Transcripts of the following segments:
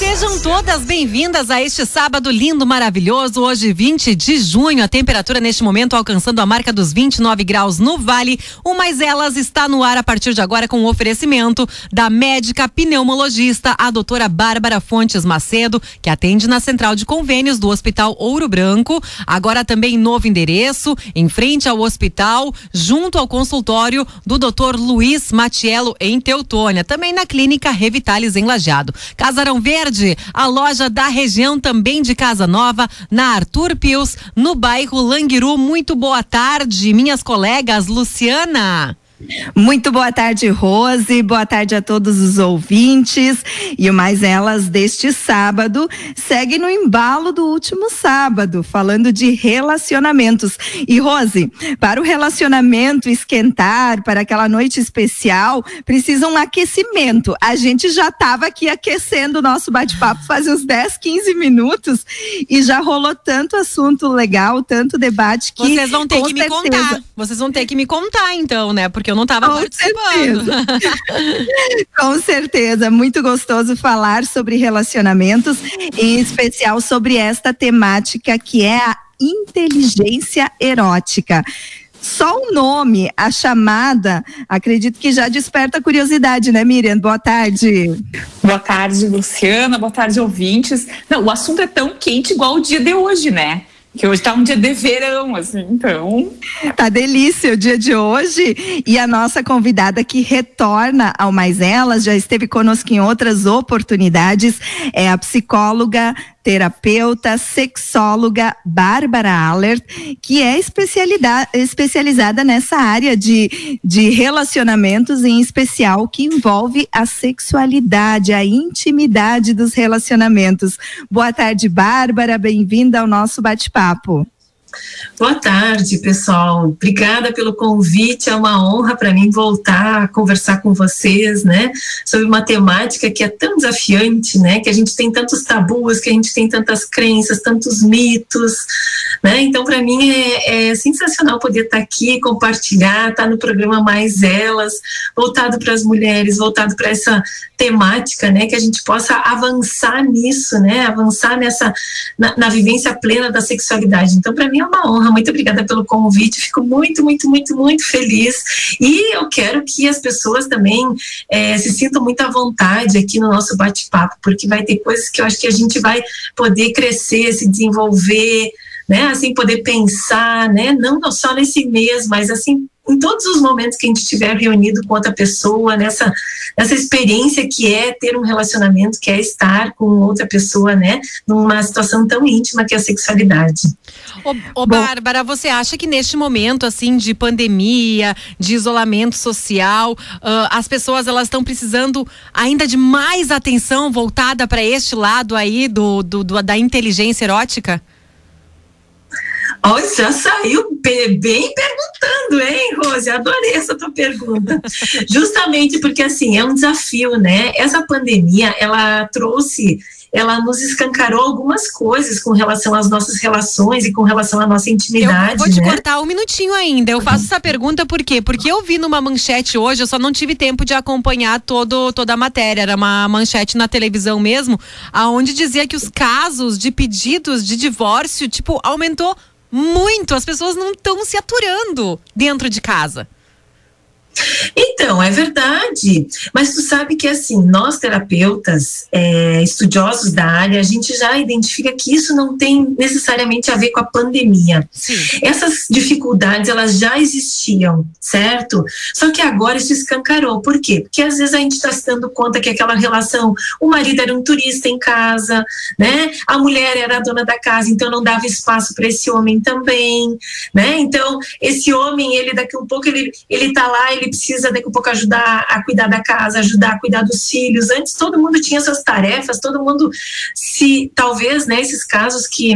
Sejam todas bem-vindas a este sábado lindo, maravilhoso. Hoje, 20 de junho, a temperatura neste momento alcançando a marca dos 29 graus no Vale. O Mais Elas está no ar a partir de agora com o oferecimento da médica pneumologista, a doutora Bárbara Fontes Macedo, que atende na central de convênios do Hospital Ouro Branco. Agora também novo endereço, em frente ao hospital, junto ao consultório do doutor Luiz Matiello, em Teutônia. Também na clínica Revitalis em Lajeado. Casarão Verde, a loja da região também de Casa Nova, na Arthur Pius, no bairro Languiru. Muito boa tarde, minhas colegas. Luciana. Muito boa tarde, Rose. Boa tarde a todos os ouvintes. E o Mais Elas deste sábado segue no embalo do último sábado, falando de relacionamentos. E, Rose, para o relacionamento esquentar, para aquela noite especial, precisa um aquecimento. A gente já estava aqui aquecendo o nosso bate-papo faz uns 10, 15 minutos e já rolou tanto assunto legal, tanto debate que. Vocês vão ter que certeza, me contar. Vocês vão ter que me contar, então, né? Porque eu não estava participando. Certeza. Com certeza, muito gostoso falar sobre relacionamentos, em especial sobre esta temática que é a inteligência erótica. Só o nome, a chamada, acredito que já desperta curiosidade, né, Miriam? Boa tarde. Boa tarde, Luciana. Boa tarde, ouvintes. Não, o assunto é tão quente igual o dia de hoje, né? Que hoje tá um dia de verão, assim, então. Tá delícia o dia de hoje. E a nossa convidada que retorna ao Mais Elas, já esteve conosco em outras oportunidades, é a psicóloga terapeuta, sexóloga Bárbara Allert, que é especializada nessa área de, de relacionamentos, em especial que envolve a sexualidade, a intimidade dos relacionamentos. Boa tarde, Bárbara, bem-vinda ao nosso bate-papo. Boa tarde, pessoal. Obrigada pelo convite. É uma honra para mim voltar a conversar com vocês, né, sobre uma temática que é tão desafiante, né, que a gente tem tantos tabus, que a gente tem tantas crenças, tantos mitos, né. Então, para mim é, é, sensacional poder estar tá aqui, compartilhar, estar tá no programa Mais Elas, voltado para as mulheres, voltado para essa temática, né, que a gente possa avançar nisso, né, avançar nessa na, na vivência plena da sexualidade. Então, para mim é uma honra. Muito obrigada pelo convite. Fico muito, muito, muito, muito feliz. E eu quero que as pessoas também é, se sintam muito à vontade aqui no nosso bate-papo, porque vai ter coisas que eu acho que a gente vai poder crescer, se desenvolver, né? Assim, poder pensar, né? Não só nesse mês, mas assim em todos os momentos que a gente estiver reunido com outra pessoa, nessa, nessa experiência que é ter um relacionamento, que é estar com outra pessoa, né, numa situação tão íntima que é a sexualidade. Ô, ô Bárbara, você acha que neste momento, assim, de pandemia, de isolamento social, uh, as pessoas elas estão precisando ainda de mais atenção voltada para este lado aí do, do, do da inteligência erótica? Olha, já saiu bem perguntando, hein, Rose? Adorei essa tua pergunta. Justamente porque, assim, é um desafio, né? Essa pandemia, ela trouxe ela nos escancarou algumas coisas com relação às nossas relações e com relação à nossa intimidade. Eu vou te né? cortar um minutinho ainda. Eu faço essa pergunta por quê? Porque eu vi numa manchete hoje, eu só não tive tempo de acompanhar todo, toda a matéria. Era uma manchete na televisão mesmo, aonde dizia que os casos de pedidos de divórcio, tipo, aumentou muito. As pessoas não estão se aturando dentro de casa. Então, é verdade. Mas tu sabe que, assim, nós terapeutas, é, estudiosos da área, a gente já identifica que isso não tem necessariamente a ver com a pandemia. Sim. Essas dificuldades, elas já existiam, certo? Só que agora isso escancarou. Por quê? Porque às vezes a gente está se dando conta que aquela relação, o marido era um turista em casa, né? A mulher era a dona da casa, então não dava espaço para esse homem também, né? Então, esse homem, ele daqui a um pouco, ele, ele tá lá, ele precisa daqui a pouco ajudar a cuidar da casa, ajudar a cuidar dos filhos. Antes todo mundo tinha suas tarefas, todo mundo se se talvez, né, esses casos que,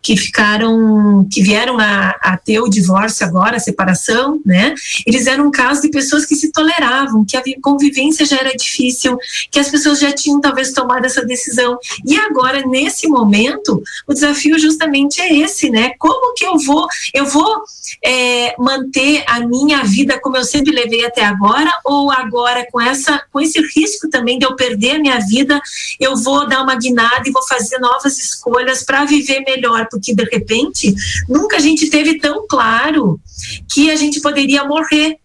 que ficaram, que vieram a, a ter o divórcio agora, a separação, né, eles eram casos de pessoas que se toleravam, que a convivência já era difícil, que as pessoas já tinham talvez tomado essa decisão. E agora, nesse momento, o desafio justamente é esse, né? Como que eu vou, eu vou é, manter a minha vida como eu sempre levei até agora, ou agora com essa, com esse risco também de eu perder a minha vida, eu vou dar uma guinada e vou fazer novas escolhas para viver melhor, porque de repente nunca a gente teve tão claro que a gente poderia morrer,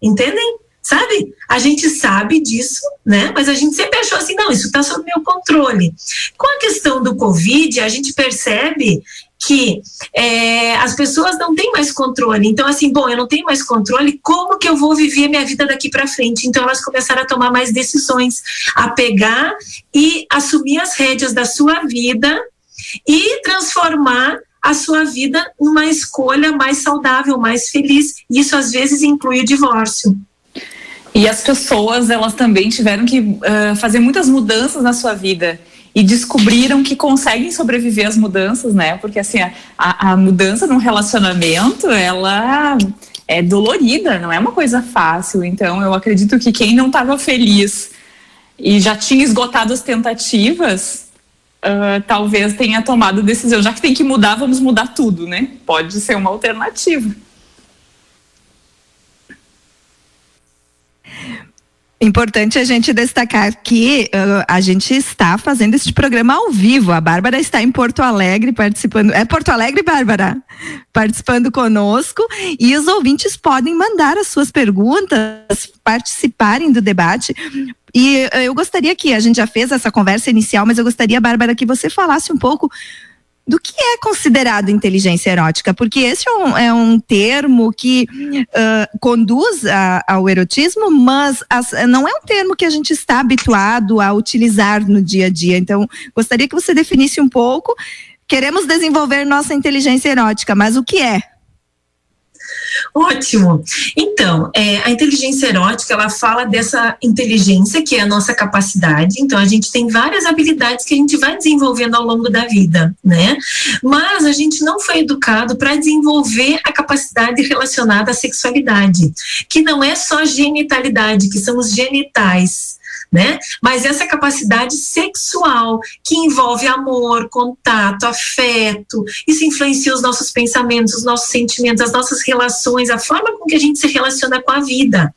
entendem? Sabe? A gente sabe disso, né? Mas a gente sempre achou assim, não, isso está sob meu controle. Com a questão do Covid, a gente percebe que é, as pessoas não têm mais controle. Então, assim, bom, eu não tenho mais controle, como que eu vou viver minha vida daqui para frente? Então, elas começaram a tomar mais decisões, a pegar e assumir as rédeas da sua vida e transformar a sua vida numa escolha mais saudável, mais feliz. Isso às vezes inclui o divórcio. E as pessoas, elas também tiveram que uh, fazer muitas mudanças na sua vida e descobriram que conseguem sobreviver às mudanças, né? Porque assim, a, a mudança num relacionamento, ela é dolorida, não é uma coisa fácil. Então, eu acredito que quem não estava feliz e já tinha esgotado as tentativas, uh, talvez tenha tomado decisão. Já que tem que mudar, vamos mudar tudo, né? Pode ser uma alternativa. Importante a gente destacar que uh, a gente está fazendo este programa ao vivo. A Bárbara está em Porto Alegre participando. É Porto Alegre, Bárbara? Participando conosco. E os ouvintes podem mandar as suas perguntas, participarem do debate. E eu gostaria que a gente já fez essa conversa inicial, mas eu gostaria, Bárbara, que você falasse um pouco do que é considerado inteligência erótica, porque esse é um, é um termo que uh, conduz a, ao erotismo, mas as, não é um termo que a gente está habituado a utilizar no dia a dia. Então, gostaria que você definisse um pouco. Queremos desenvolver nossa inteligência erótica, mas o que é? Ótimo. Então, é, a inteligência erótica, ela fala dessa inteligência que é a nossa capacidade. Então, a gente tem várias habilidades que a gente vai desenvolvendo ao longo da vida, né? Mas a gente não foi educado para desenvolver a capacidade relacionada à sexualidade, que não é só genitalidade, que são os genitais né? Mas essa capacidade sexual que envolve amor, contato, afeto, isso influencia os nossos pensamentos, os nossos sentimentos, as nossas relações, a forma com que a gente se relaciona com a vida.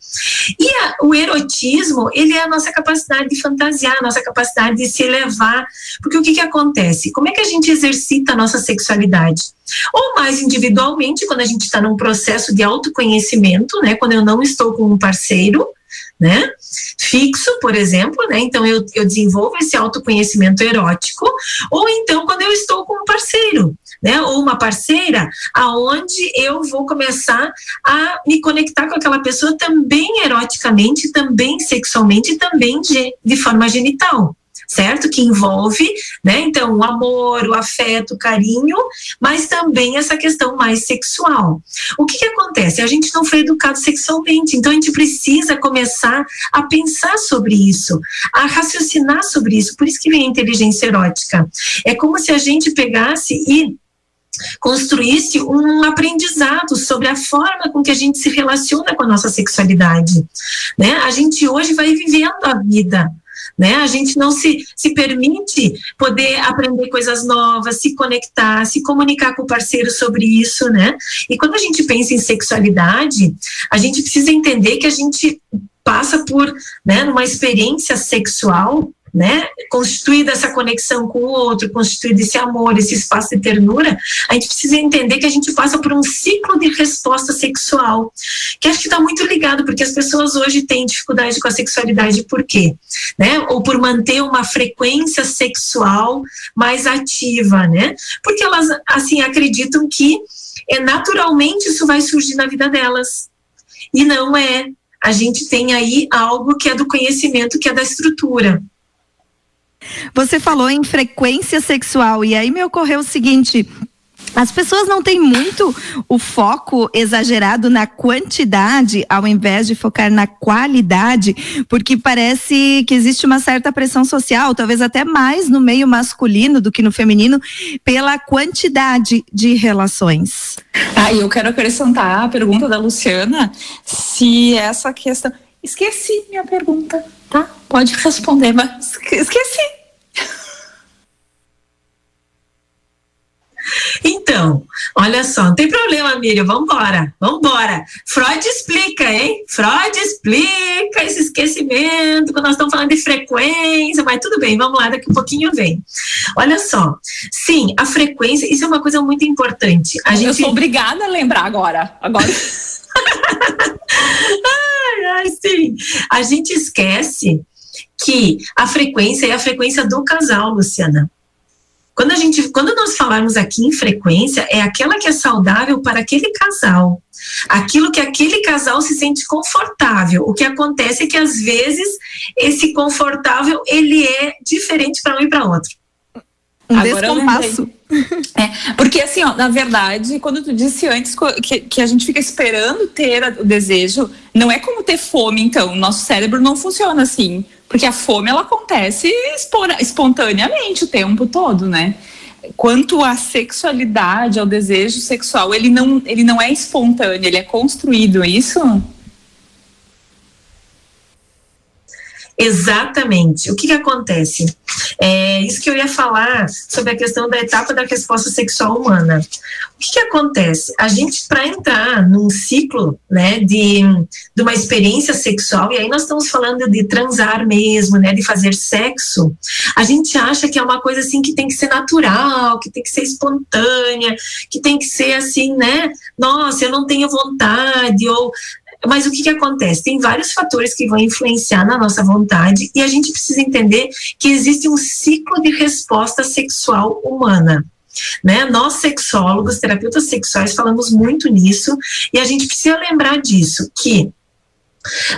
E a, o erotismo, ele é a nossa capacidade de fantasiar, a nossa capacidade de se elevar, porque o que que acontece? Como é que a gente exercita a nossa sexualidade? Ou mais individualmente, quando a gente está num processo de autoconhecimento, né? Quando eu não estou com um parceiro, né? Fixo, por exemplo, né? Então eu, eu desenvolvo esse autoconhecimento erótico, ou então quando eu estou com um parceiro, né? Ou uma parceira, aonde eu vou começar a me conectar com aquela pessoa também eroticamente, também sexualmente, também de, de forma genital certo? Que envolve, né? Então, o amor, o afeto, o carinho, mas também essa questão mais sexual. O que, que acontece? A gente não foi educado sexualmente, então a gente precisa começar a pensar sobre isso, a raciocinar sobre isso. Por isso que vem a inteligência erótica. É como se a gente pegasse e construísse um aprendizado sobre a forma com que a gente se relaciona com a nossa sexualidade, né? A gente hoje vai vivendo a vida, né? A gente não se, se permite poder aprender coisas novas, se conectar, se comunicar com o parceiro sobre isso, né? E quando a gente pensa em sexualidade, a gente precisa entender que a gente passa por, né, numa experiência sexual né, constituída essa conexão com o outro, constituído esse amor, esse espaço de ternura, a gente precisa entender que a gente passa por um ciclo de resposta sexual, que acho que está muito ligado, porque as pessoas hoje têm dificuldade com a sexualidade, por quê? Né? Ou por manter uma frequência sexual mais ativa, né? Porque elas, assim, acreditam que é, naturalmente isso vai surgir na vida delas. E não é. A gente tem aí algo que é do conhecimento, que é da estrutura. Você falou em frequência sexual e aí me ocorreu o seguinte: As pessoas não têm muito o foco exagerado na quantidade, ao invés de focar na qualidade, porque parece que existe uma certa pressão social, talvez até mais no meio masculino do que no feminino, pela quantidade de relações. Ah, eu quero acrescentar a pergunta da Luciana, se essa questão. Esqueci minha pergunta, tá? Pode responder, mas esqueci. Então, olha só, não tem problema, Miriam, vambora, vambora. Freud explica, hein? Freud explica esse esquecimento, quando nós estamos falando de frequência, mas tudo bem, vamos lá, daqui a pouquinho vem. Olha só, sim, a frequência, isso é uma coisa muito importante. A gente... Eu sou obrigada a lembrar agora, agora. ai, sim. A gente esquece que a frequência é a frequência do casal, Luciana. Quando a gente, quando nós falarmos aqui em frequência, é aquela que é saudável para aquele casal. Aquilo que aquele casal se sente confortável. O que acontece é que às vezes esse confortável ele é diferente para um e para outro. Um Agora descompasso. É, porque assim, ó, na verdade, quando tu disse antes que, que a gente fica esperando ter o desejo, não é como ter fome, então. Nosso cérebro não funciona assim. Porque a fome ela acontece espontaneamente o tempo todo, né? Quanto à sexualidade, ao desejo sexual, ele não, ele não é espontâneo, ele é construído, é isso? Exatamente. O que, que acontece? É isso que eu ia falar sobre a questão da etapa da resposta sexual humana. O que, que acontece? A gente, para entrar num ciclo né, de, de uma experiência sexual, e aí nós estamos falando de transar mesmo, né, de fazer sexo, a gente acha que é uma coisa assim que tem que ser natural, que tem que ser espontânea, que tem que ser assim, né? Nossa, eu não tenho vontade, ou mas o que, que acontece? Tem vários fatores que vão influenciar na nossa vontade e a gente precisa entender que existe um ciclo de resposta sexual humana. Né? Nós, sexólogos, terapeutas sexuais, falamos muito nisso e a gente precisa lembrar disso, que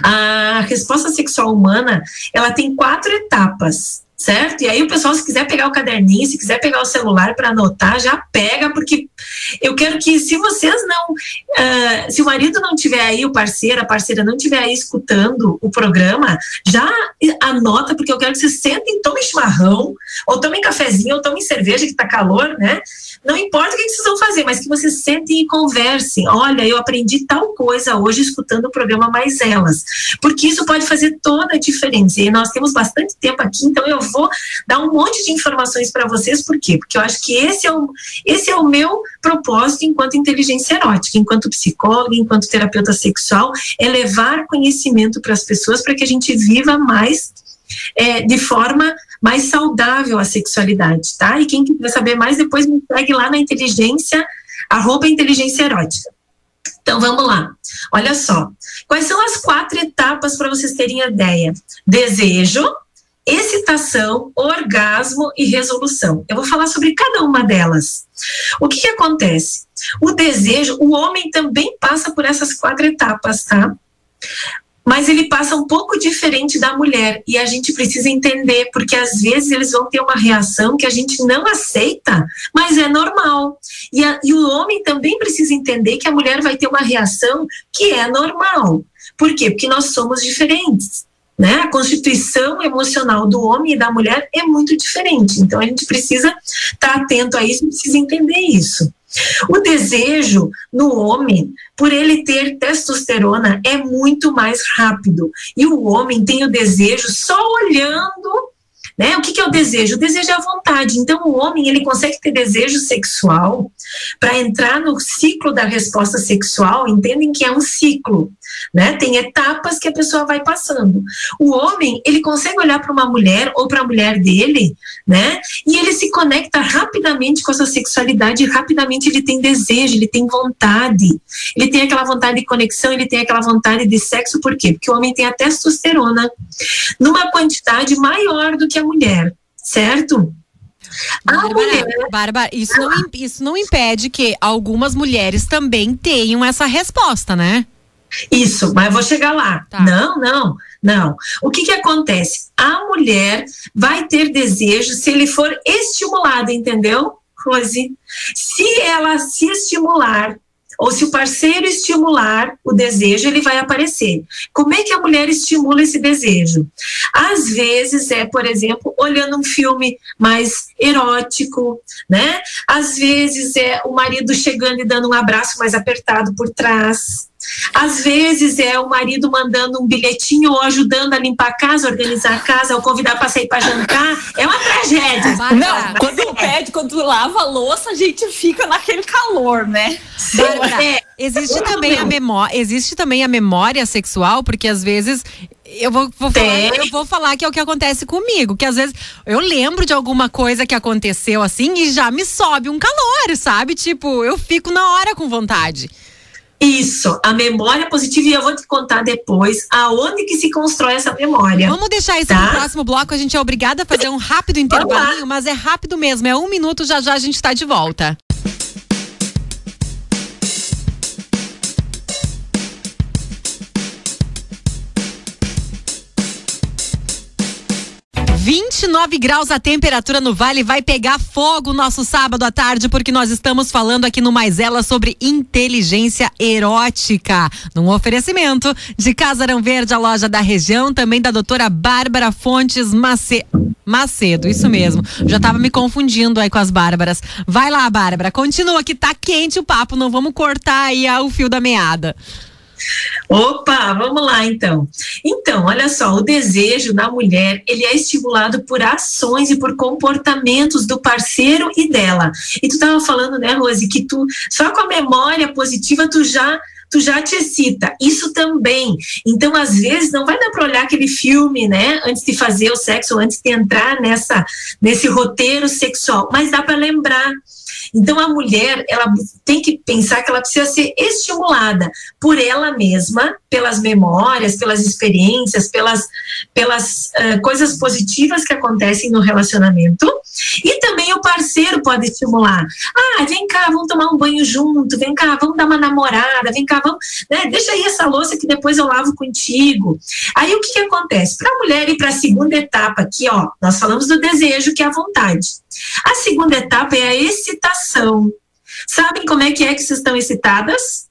a resposta sexual humana ela tem quatro etapas certo? E aí o pessoal, se quiser pegar o caderninho, se quiser pegar o celular para anotar, já pega, porque eu quero que se vocês não, uh, se o marido não tiver aí, o parceiro, a parceira não tiver aí escutando o programa, já anota, porque eu quero que vocês sentem, tomem chimarrão, ou tomem cafezinho, ou tomem cerveja, que tá calor, né? Não importa o que vocês vão fazer, mas que vocês sentem e conversem. Olha, eu aprendi tal coisa hoje escutando o programa Mais Elas, porque isso pode fazer toda a diferença. E nós temos bastante tempo aqui, então eu vou dar um monte de informações para vocês, por quê? Porque eu acho que esse é, o, esse é o meu propósito enquanto inteligência erótica, enquanto psicóloga, enquanto terapeuta sexual, é levar conhecimento para as pessoas para que a gente viva mais é, de forma mais saudável a sexualidade, tá? E quem quiser saber mais, depois me segue lá na inteligência, arroba inteligência erótica. Então vamos lá. Olha só. Quais são as quatro etapas para vocês terem ideia? Desejo, excitação, orgasmo e resolução. Eu vou falar sobre cada uma delas. O que, que acontece? O desejo, o homem também passa por essas quatro etapas, tá? Mas ele passa um pouco diferente da mulher e a gente precisa entender porque às vezes eles vão ter uma reação que a gente não aceita, mas é normal. E, a, e o homem também precisa entender que a mulher vai ter uma reação que é normal. Por quê? Porque nós somos diferentes. Né? A constituição emocional do homem e da mulher é muito diferente. Então a gente precisa estar tá atento a isso, precisa entender isso. O desejo no homem, por ele ter testosterona, é muito mais rápido. E o homem tem o desejo só olhando né? O que, que é o desejo? O desejo é a vontade. Então, o homem ele consegue ter desejo sexual para entrar no ciclo da resposta sexual. Entendem que é um ciclo, né? Tem etapas que a pessoa vai passando. O homem ele consegue olhar para uma mulher ou para a mulher dele, né? E ele se conecta rapidamente com a sua sexualidade. rapidamente ele tem desejo, ele tem vontade, ele tem aquela vontade de conexão, ele tem aquela vontade de sexo. Por quê? Porque o homem tem a testosterona numa quantidade maior do que a mulher, certo? Bárbara, mulher, Bárbara isso, não, isso não impede que algumas mulheres também tenham essa resposta, né? Isso, mas eu vou chegar lá. Tá. Não, não, não. O que que acontece? A mulher vai ter desejo se ele for estimulado, entendeu? Rose, se ela se estimular ou se o parceiro estimular o desejo, ele vai aparecer. Como é que a mulher estimula esse desejo? Às vezes é, por exemplo, olhando um filme mais erótico, né? Às vezes é o marido chegando e dando um abraço mais apertado por trás. Às vezes é o marido mandando um bilhetinho ou ajudando a limpar a casa, organizar a casa, ou convidar para sair para jantar. É uma tragédia. Não, quando pede, quando lava a louça, a gente fica naquele calor, né? Bárbara, é. existe também a memória, existe também a memória sexual, porque às vezes eu vou, vou falar, eu vou falar que é o que acontece comigo, que às vezes eu lembro de alguma coisa que aconteceu assim e já me sobe um calor, sabe? Tipo, eu fico na hora com vontade. Isso, a memória positiva, e eu vou te contar depois aonde que se constrói essa memória. Vamos deixar isso tá? no próximo bloco, a gente é obrigada a fazer um rápido intervalinho, mas é rápido mesmo, é um minuto, já já a gente está de volta. 29 graus a temperatura no Vale vai pegar fogo nosso sábado à tarde, porque nós estamos falando aqui no Mais Ela sobre inteligência erótica. Num oferecimento de Casarão Verde, a loja da região, também da doutora Bárbara Fontes Mace... Macedo, isso mesmo. Já tava me confundindo aí com as Bárbaras. Vai lá, Bárbara, continua que tá quente o papo, não vamos cortar aí o fio da meada. Opa, vamos lá então. Então, olha só, o desejo da mulher, ele é estimulado por ações e por comportamentos do parceiro e dela. E tu estava falando, né, Rose, que tu só com a memória positiva tu já tu já te excita. Isso também. Então, às vezes, não vai dar para olhar aquele filme, né, antes de fazer o sexo, antes de entrar nessa nesse roteiro sexual, mas dá para lembrar então a mulher, ela tem que pensar que ela precisa ser estimulada por ela mesma, pelas memórias, pelas experiências, pelas, pelas uh, coisas positivas que acontecem no relacionamento. E também o parceiro pode estimular. Ah, vem cá, vamos tomar um banho junto, vem cá, vamos dar uma namorada, vem cá, vamos, né, deixa aí essa louça que depois eu lavo contigo. Aí o que, que acontece? Para a mulher ir para a segunda etapa, aqui, ó, nós falamos do desejo, que é a vontade. A segunda etapa é a excitação. Sabem como é que é que vocês estão excitadas?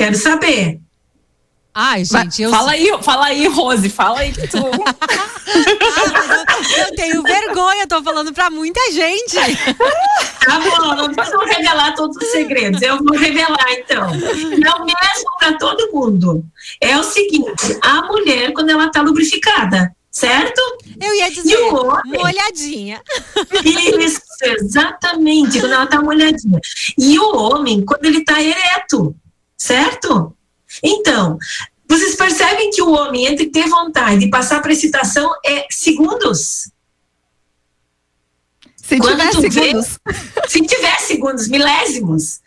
Quero saber. Ai, gente, eu. Fala aí, fala aí, Rose, fala aí que tu. ah, eu, eu, tenho vergonha, tô falando pra muita gente. tá bom, não posso revelar todos os segredos. Eu vou revelar, então. É o mesmo para todo mundo. É o seguinte: a mulher, quando ela tá lubrificada, certo? Eu ia dizer, homem, molhadinha. Isso, exatamente, quando ela tá molhadinha. E o homem, quando ele tá ereto, certo? Então, vocês percebem que o homem, entre ter vontade e passar para excitação, é segundos. Se Quando tiver segundos. Vê, se tiver segundos, milésimos.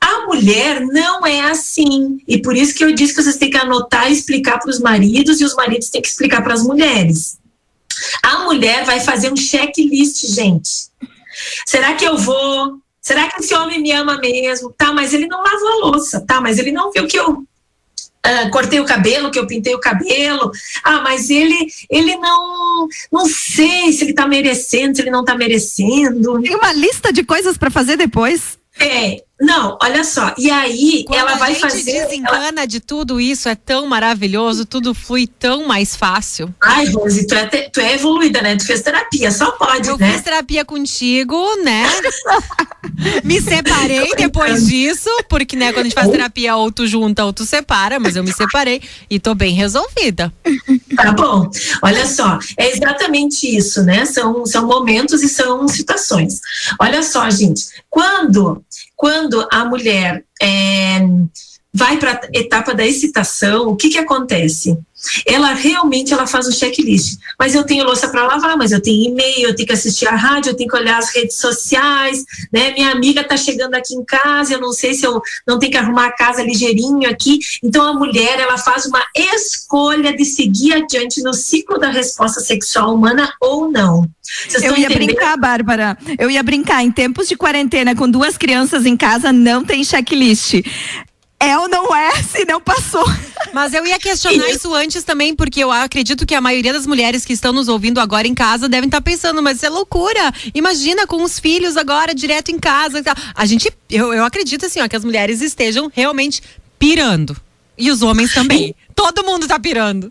A mulher não é assim. E por isso que eu disse que vocês têm que anotar e explicar para os maridos, e os maridos têm que explicar para as mulheres. A mulher vai fazer um checklist, gente. Será que eu vou? Será que esse homem me ama mesmo? Tá, mas ele não lavou a louça. Tá, mas ele não viu que eu Uh, cortei o cabelo, que eu pintei o cabelo. Ah, mas ele ele não não sei se ele tá merecendo, se ele não tá merecendo. Tem uma lista de coisas para fazer depois. É, não, olha só. E aí Quando ela vai fazer. A desencana ela... de tudo isso, é tão maravilhoso, tudo flui tão mais fácil. Ai, Rose, tu é, te... tu é evoluída, né? Tu fez terapia, só pode, eu né? Fiz terapia contigo, né? me separei depois disso, porque, né, quando a gente faz terapia, ou tu junta ou tu separa, mas eu me separei e tô bem resolvida. Tá bom. Olha só, é exatamente isso, né? São, são momentos e são situações. Olha só, gente, quando quando a mulher é, vai para a etapa da excitação, o que, que acontece? Ela realmente ela faz um checklist. Mas eu tenho louça para lavar, mas eu tenho e-mail, eu tenho que assistir a rádio, eu tenho que olhar as redes sociais, né? Minha amiga está chegando aqui em casa, eu não sei se eu não tenho que arrumar a casa ligeirinho aqui. Então a mulher ela faz uma escolha de seguir adiante no ciclo da resposta sexual humana ou não. Vocês eu ia entendendo? brincar, Bárbara. Eu ia brincar. Em tempos de quarentena, com duas crianças em casa, não tem checklist é ou não é, se não passou. Mas eu ia questionar isso antes também, porque eu acredito que a maioria das mulheres que estão nos ouvindo agora em casa devem estar pensando, mas isso é loucura. Imagina com os filhos agora direto em casa. A gente, eu, eu acredito assim, ó, que as mulheres estejam realmente pirando. E os homens também. Todo mundo tá pirando.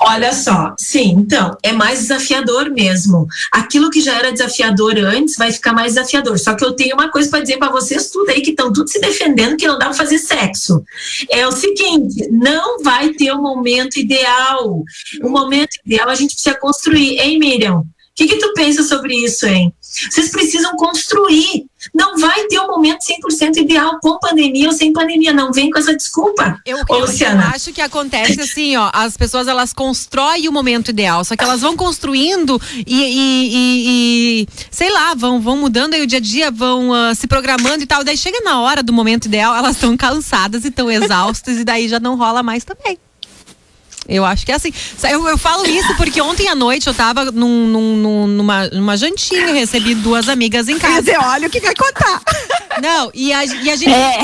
Olha só, sim, então, é mais desafiador mesmo. Aquilo que já era desafiador antes vai ficar mais desafiador. Só que eu tenho uma coisa para dizer para vocês tudo aí que estão tudo se defendendo que não dá para fazer sexo. É o seguinte, não vai ter o um momento ideal. O momento ideal a gente precisa construir, hein, Miriam? O que, que tu pensa sobre isso, hein? Vocês precisam construir. Não vai ter um momento 100% ideal com pandemia ou sem pandemia. Não vem com essa desculpa. Eu, Ô, eu, eu acho que acontece assim, ó. As pessoas elas constroem o momento ideal, só que elas vão construindo e, e, e, e sei lá, vão, vão mudando aí o dia a dia, vão uh, se programando e tal. Daí chega na hora do momento ideal, elas estão cansadas e estão exaustas e daí já não rola mais também. Eu acho que é assim. Eu, eu falo isso porque ontem à noite eu tava num, num, numa, numa jantinha recebi duas amigas em casa. Quer dizer, olha o que vai contar. Não, e a, e a gente, é.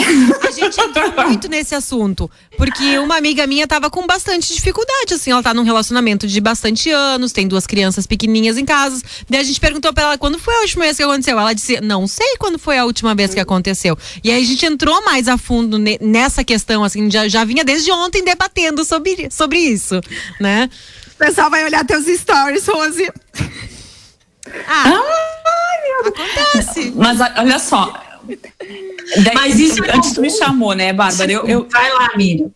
a gente entrou muito nesse assunto. Porque uma amiga minha tava com bastante dificuldade, assim. Ela tá num relacionamento de bastante anos, tem duas crianças pequenininhas em casa. Daí a gente perguntou pra ela quando foi a última vez que aconteceu. Ela disse, não sei quando foi a última vez que aconteceu. E aí a gente entrou mais a fundo nessa questão, assim, já, já vinha desde ontem debatendo sobre, sobre isso, né? O pessoal vai olhar teus stories, Rose. Ah, Ai, acontece. Mas olha só, mas isso é antes tu me chamou, né, Bárbara? Eu, eu... Vai lá, Miriam.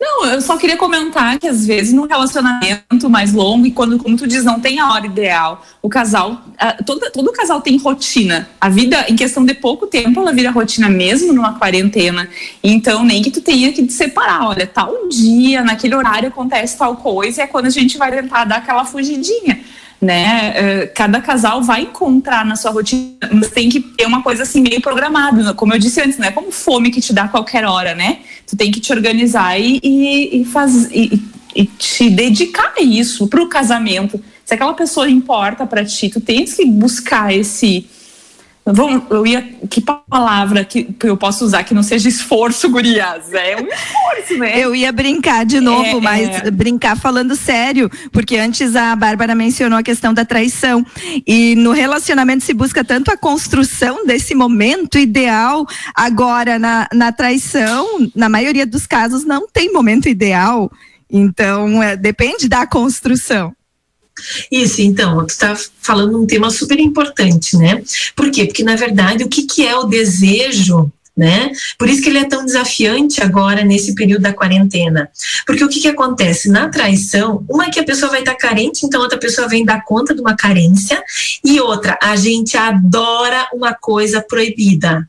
Não, eu só queria comentar que às vezes num relacionamento mais longo e quando, como tu diz, não tem a hora ideal, o casal, todo, todo casal tem rotina. A vida, em questão de pouco tempo, ela vira rotina mesmo numa quarentena. Então, nem que tu tenha que te separar. Olha, tal dia, naquele horário acontece tal coisa, e é quando a gente vai tentar dar aquela fugidinha né? Eh, cada casal vai encontrar na sua rotina, mas tem que ter uma coisa assim meio programada, como eu disse antes, não é como fome que te dá a qualquer hora, né? Tu tem que te organizar e, e, e, faz, e, e te dedicar a isso para o casamento. Se aquela pessoa importa para ti, tu tens que buscar esse Vamos, eu ia. Que palavra que eu posso usar que não seja esforço, gurias? É um esforço, né? Eu ia brincar de novo, é, mas é. brincar falando sério, porque antes a Bárbara mencionou a questão da traição. E no relacionamento se busca tanto a construção desse momento ideal. Agora, na, na traição, na maioria dos casos, não tem momento ideal. Então, é, depende da construção. Isso, então, tu está falando um tema super importante, né? Por quê? Porque, na verdade, o que, que é o desejo né? Por isso que ele é tão desafiante agora nesse período da quarentena. Porque o que, que acontece? Na traição, uma é que a pessoa vai estar carente, então outra pessoa vem dar conta de uma carência, e outra, a gente adora uma coisa proibida.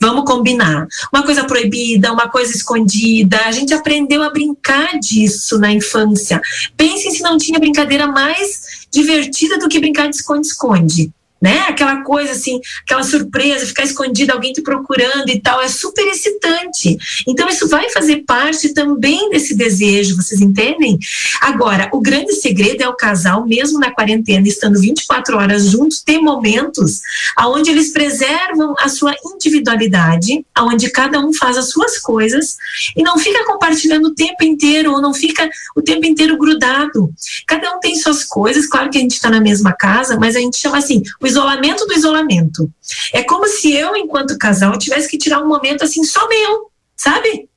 Vamos combinar. Uma coisa proibida, uma coisa escondida. A gente aprendeu a brincar disso na infância. Pensem se não tinha brincadeira mais divertida do que brincar de esconde-esconde né? Aquela coisa assim, aquela surpresa, ficar escondida, alguém te procurando e tal, é super excitante. Então, isso vai fazer parte também desse desejo, vocês entendem? Agora, o grande segredo é o casal, mesmo na quarentena, estando 24 horas juntos, ter momentos onde eles preservam a sua individualidade, onde cada um faz as suas coisas e não fica compartilhando o tempo inteiro ou não fica o tempo inteiro grudado. Cada um tem suas coisas, claro que a gente está na mesma casa, mas a gente chama assim, o isolamento do isolamento. É como se eu, enquanto casal, tivesse que tirar um momento assim só meu, sabe?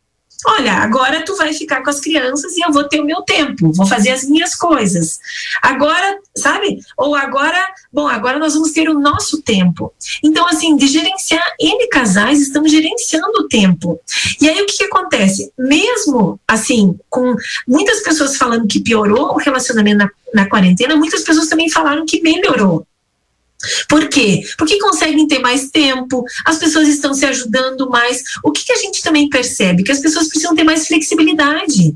Olha, agora tu vai ficar com as crianças e eu vou ter o meu tempo, vou fazer as minhas coisas. Agora, sabe? Ou agora, bom, agora nós vamos ter o nosso tempo. Então, assim, de gerenciar, N casais estão gerenciando o tempo. E aí o que, que acontece? Mesmo, assim, com muitas pessoas falando que piorou o relacionamento na, na quarentena, muitas pessoas também falaram que melhorou. Por quê? Porque conseguem ter mais tempo, as pessoas estão se ajudando mais. O que, que a gente também percebe? Que as pessoas precisam ter mais flexibilidade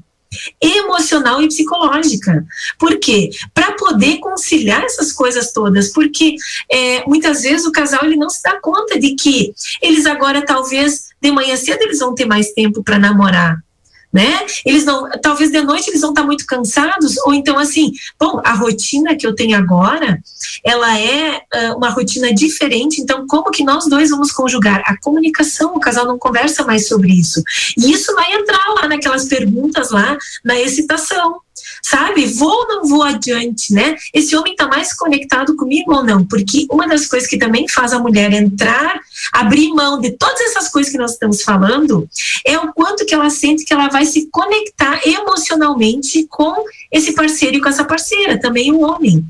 emocional e psicológica. Por quê? Para poder conciliar essas coisas todas, porque é, muitas vezes o casal ele não se dá conta de que eles agora talvez de manhã cedo eles vão ter mais tempo para namorar, né? Eles não, talvez de noite eles vão estar muito cansados, ou então assim, bom, a rotina que eu tenho agora, ela é uh, uma rotina diferente, então como que nós dois vamos conjugar? A comunicação, o casal não conversa mais sobre isso. E isso vai entrar lá naquelas perguntas lá, na excitação sabe? Vou ou não vou adiante, né? Esse homem está mais conectado comigo ou não? Porque uma das coisas que também faz a mulher entrar, abrir mão de todas essas coisas que nós estamos falando, é o quanto que ela sente que ela vai se conectar emocionalmente com esse parceiro e com essa parceira, também o homem.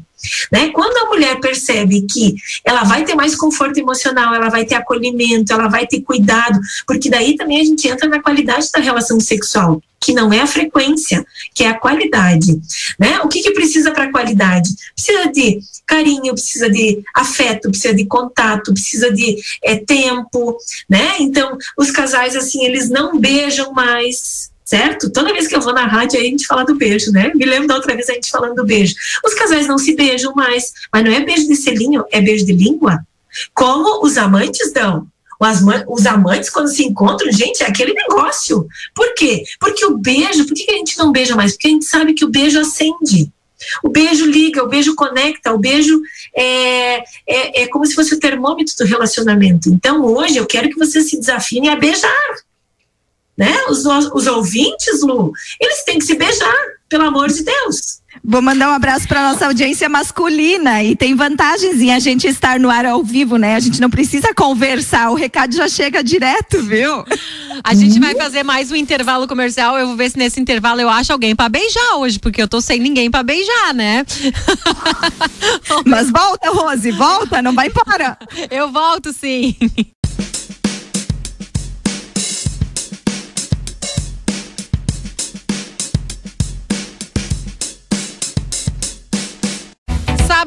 Né? Quando a mulher percebe que ela vai ter mais conforto emocional, ela vai ter acolhimento, ela vai ter cuidado, porque daí também a gente entra na qualidade da relação sexual, que não é a frequência, que é a qualidade. Né? O que, que precisa para qualidade? Precisa de carinho, precisa de afeto, precisa de contato, precisa de é, tempo, né? Então, os casais, assim, eles não beijam mais, certo? Toda vez que eu vou na rádio, aí a gente fala do beijo, né? Me lembro da outra vez a gente falando do beijo. Os casais não se beijam mais, mas não é beijo de selinho, é beijo de língua. Como os amantes dão. Os amantes, quando se encontram, gente, é aquele negócio. Por quê? Porque o beijo, por que a gente não beija mais? Porque a gente sabe que o beijo acende. O beijo liga, o beijo conecta, o beijo é, é, é como se fosse o termômetro do relacionamento. Então, hoje, eu quero que você se desafiem a beijar né? Os, os ouvintes, Lu, eles têm que se beijar, pelo amor de Deus. Vou mandar um abraço para nossa audiência masculina e tem vantagens em a gente estar no ar ao vivo, né? A gente não precisa conversar, o recado já chega direto, viu? A gente vai fazer mais um intervalo comercial. Eu vou ver se nesse intervalo eu acho alguém para beijar hoje, porque eu tô sem ninguém para beijar, né? Mas volta, Rose, volta, não vai embora. Eu volto sim.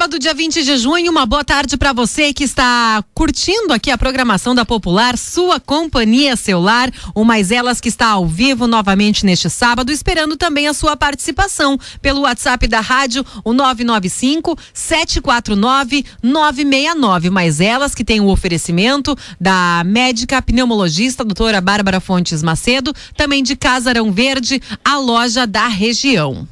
Sábado, dia 20 de junho. Uma boa tarde para você que está curtindo aqui a programação da Popular, sua companhia celular. O Mais Elas que está ao vivo novamente neste sábado, esperando também a sua participação pelo WhatsApp da rádio, o 995 749 969. Mais Elas que tem o oferecimento da médica pneumologista doutora Bárbara Fontes Macedo, também de Casarão Verde, a loja da região.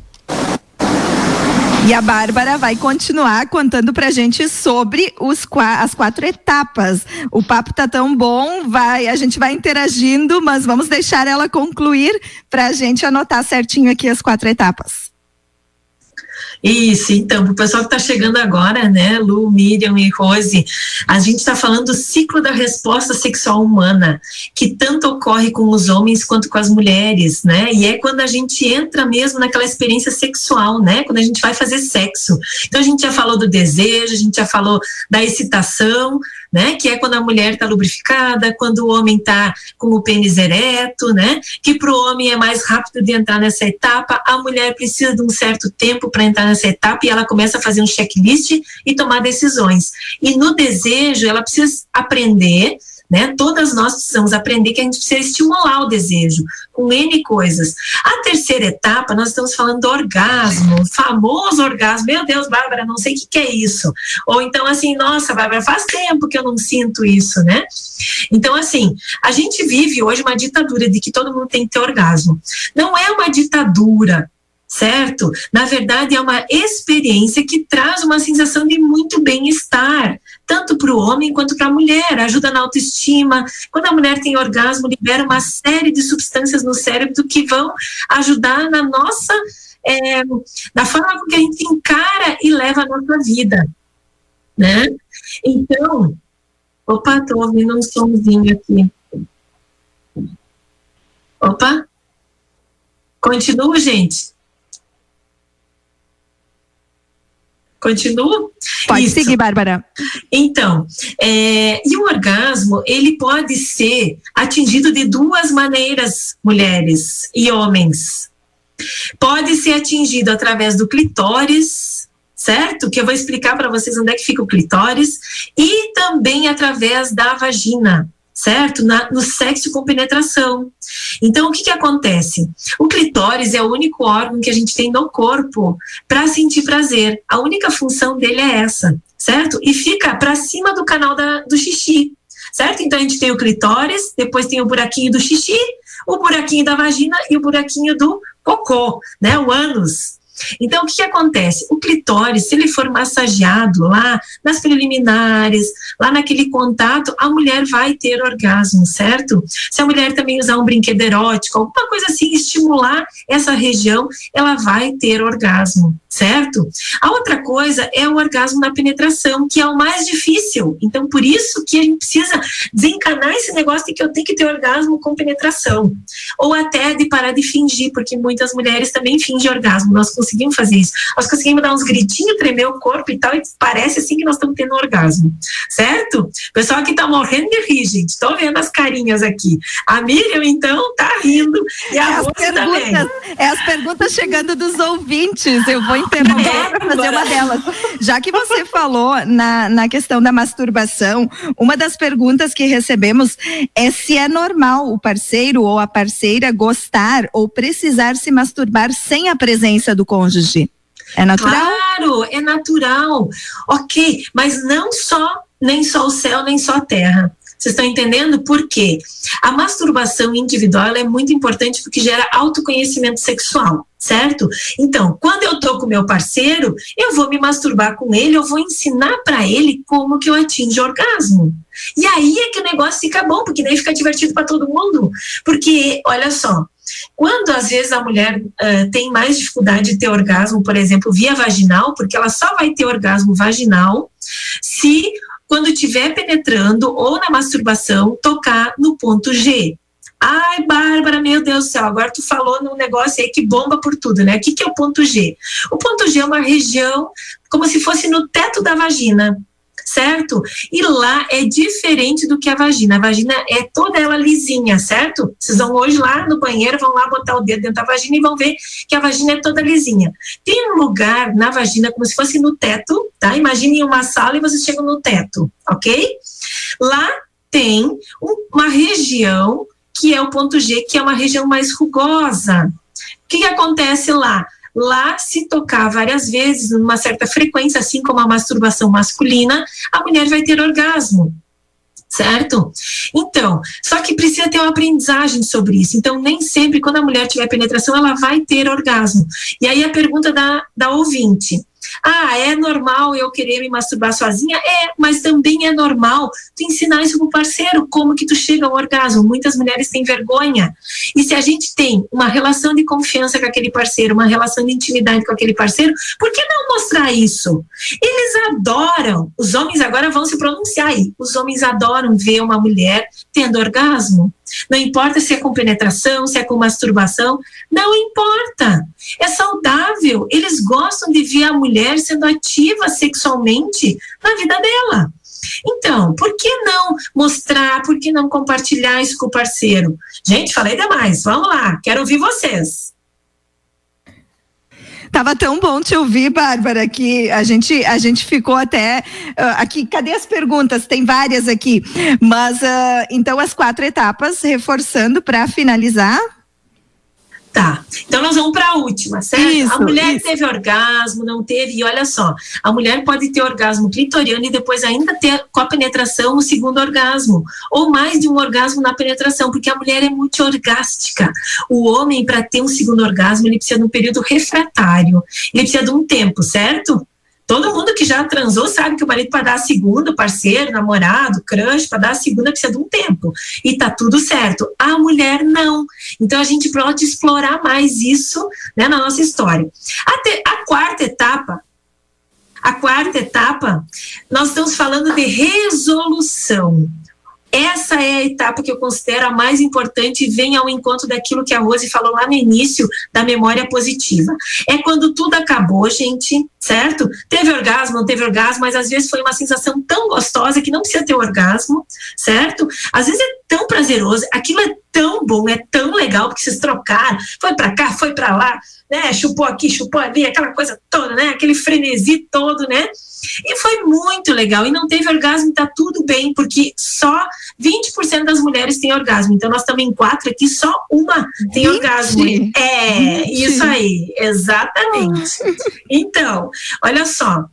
E a Bárbara vai continuar contando pra gente sobre os, as quatro etapas. O papo tá tão bom, vai, a gente vai interagindo, mas vamos deixar ela concluir pra gente anotar certinho aqui as quatro etapas. Isso, então, para o pessoal que está chegando agora, né, Lu, Miriam e Rose, a gente está falando do ciclo da resposta sexual humana, que tanto ocorre com os homens quanto com as mulheres, né? E é quando a gente entra mesmo naquela experiência sexual, né? Quando a gente vai fazer sexo. Então a gente já falou do desejo, a gente já falou da excitação, né? Que é quando a mulher está lubrificada, quando o homem está com o pênis ereto, né? Que para o homem é mais rápido de entrar nessa etapa, a mulher precisa de um certo tempo para entrar nessa etapa e ela começa a fazer um checklist e tomar decisões. E no desejo, ela precisa aprender né? Todas nós precisamos aprender que a gente precisa estimular o desejo com N coisas. A terceira etapa, nós estamos falando do orgasmo, famoso orgasmo. Meu Deus, Bárbara, não sei o que, que é isso. Ou então, assim, nossa, Bárbara, faz tempo que eu não sinto isso, né? Então, assim, a gente vive hoje uma ditadura de que todo mundo tem que ter orgasmo. Não é uma ditadura, certo? Na verdade, é uma experiência que traz uma sensação de muito bem-estar, tanto para o homem quanto para a mulher, ajuda na autoestima. Quando a mulher tem orgasmo, libera uma série de substâncias no cérebro que vão ajudar na nossa, é, na forma com que a gente encara e leva a nossa vida, né? Então, opa, estou ouvindo um somzinho aqui. Opa, continua, gente. Continua? Pode Isso. seguir, Bárbara. Então, é, e o orgasmo, ele pode ser atingido de duas maneiras, mulheres e homens. Pode ser atingido através do clitóris, certo? Que eu vou explicar para vocês onde é que fica o clitóris, e também através da vagina certo? Na, no sexo com penetração. Então, o que, que acontece? O clitóris é o único órgão que a gente tem no corpo para sentir prazer. A única função dele é essa, certo? E fica para cima do canal da, do xixi, certo? Então, a gente tem o clitóris, depois tem o buraquinho do xixi, o buraquinho da vagina e o buraquinho do cocô, né? O ânus. Então, o que, que, acontece? O clitóris, se ele for massageado lá nas preliminares, lá naquele contato, a mulher vai ter orgasmo, certo? Se a mulher também usar um brinquedo erótico, alguma coisa assim, estimular essa região, ela vai ter orgasmo, certo? A outra coisa é o orgasmo na penetração, que é o mais difícil. Então, por isso que a gente precisa desencanar esse negócio de que eu tenho que ter orgasmo com penetração. Ou até de parar de fingir, porque muitas mulheres também fingem orgasmo. Nós conseguimos fazer isso. Nós conseguimos dar uns gritinhos, tremer o corpo e tal, e parece assim que nós estamos tendo um orgasmo, certo? O pessoal aqui está morrendo de rir, gente. Estou vendo as carinhas aqui. A Miriam, então, tá rindo. E a é também. É as perguntas chegando dos ouvintes. Eu vou interromper é, para fazer uma delas. Já que você falou na, na questão da masturbação, uma das perguntas que recebemos é se é normal o parceiro ou a parceira gostar ou precisar se masturbar sem a presença do cônjuge. É natural? Claro, é natural. Ok, mas não só, nem só o céu, nem só a terra. Vocês estão entendendo por quê? A masturbação individual é muito importante porque gera autoconhecimento sexual, certo? Então, quando eu tô com meu parceiro, eu vou me masturbar com ele, eu vou ensinar para ele como que eu atinjo orgasmo. E aí é que o negócio fica bom, porque daí fica divertido para todo mundo. Porque, olha só, quando às vezes a mulher uh, tem mais dificuldade de ter orgasmo, por exemplo, via vaginal, porque ela só vai ter orgasmo vaginal se quando estiver penetrando ou na masturbação, tocar no ponto G. Ai, Bárbara, meu Deus do céu, agora tu falou num negócio aí que bomba por tudo, né? O que, que é o ponto G? O ponto G é uma região como se fosse no teto da vagina certo? E lá é diferente do que a vagina. A vagina é toda ela lisinha, certo? Vocês vão hoje lá no banheiro, vão lá botar o dedo dentro da vagina e vão ver que a vagina é toda lisinha. Tem um lugar na vagina como se fosse no teto, tá? Imaginem uma sala e vocês chegam no teto, ok? Lá tem uma região que é o ponto G, que é uma região mais rugosa. O que, que acontece lá? Lá, se tocar várias vezes, numa certa frequência, assim como a masturbação masculina, a mulher vai ter orgasmo certo? Então, só que precisa ter uma aprendizagem sobre isso. Então, nem sempre, quando a mulher tiver penetração, ela vai ter orgasmo. E aí a pergunta da, da ouvinte: ah, é normal eu querer me masturbar sozinha? É, mas também é normal tu ensinar isso pro parceiro, como que tu chega ao orgasmo. Muitas mulheres têm vergonha. E se a gente tem uma relação de confiança com aquele parceiro, uma relação de intimidade com aquele parceiro, por que não mostrar isso? Eles adoram. Os homens agora vão se pronunciar aí. Os homens adoram ver uma mulher tendo orgasmo. Não importa se é com penetração, se é com masturbação, não importa. É saudável. Eles gostam de ver a mulher sendo ativa sexualmente na vida dela. Então, por que não mostrar, por que não compartilhar isso com o parceiro? Gente, falei demais. Vamos lá, quero ouvir vocês. Tava tão bom te ouvir, Bárbara, que a gente, a gente ficou até uh, aqui. Cadê as perguntas? Tem várias aqui. Mas uh, então as quatro etapas, reforçando para finalizar. Tá. Então nós vamos para a última, certo? Isso, a mulher isso. teve orgasmo, não teve, e olha só, a mulher pode ter orgasmo clitoriano e depois ainda ter com a penetração o segundo orgasmo, ou mais de um orgasmo na penetração, porque a mulher é multiorgástica. O homem, para ter um segundo orgasmo, ele precisa de um período refratário, ele precisa de um tempo, certo? Todo mundo que já transou sabe que o marido para dar a segunda, parceiro, namorado, crush, para dar a segunda precisa de um tempo. E tá tudo certo. A mulher não. Então a gente pode explorar mais isso né, na nossa história. A, te, a quarta etapa a quarta etapa, nós estamos falando de resolução. Essa é a etapa que eu considero a mais importante e vem ao encontro daquilo que a Rose falou lá no início da memória positiva. É quando tudo acabou, gente, certo? Teve orgasmo, não teve orgasmo, mas às vezes foi uma sensação tão gostosa que não precisa ter orgasmo, certo? Às vezes é tão prazeroso, aquilo é tão bom, é tão legal porque vocês trocaram, foi para cá, foi para lá, né? Chupou aqui, chupou ali, aquela coisa toda, né? Aquele frenesi todo, né? E foi muito legal. E não teve orgasmo, tá tudo bem, porque só 20% das mulheres têm orgasmo. Então, nós estamos em quatro aqui, só uma tem 20? orgasmo. É, 20? isso aí, exatamente. Então, olha só.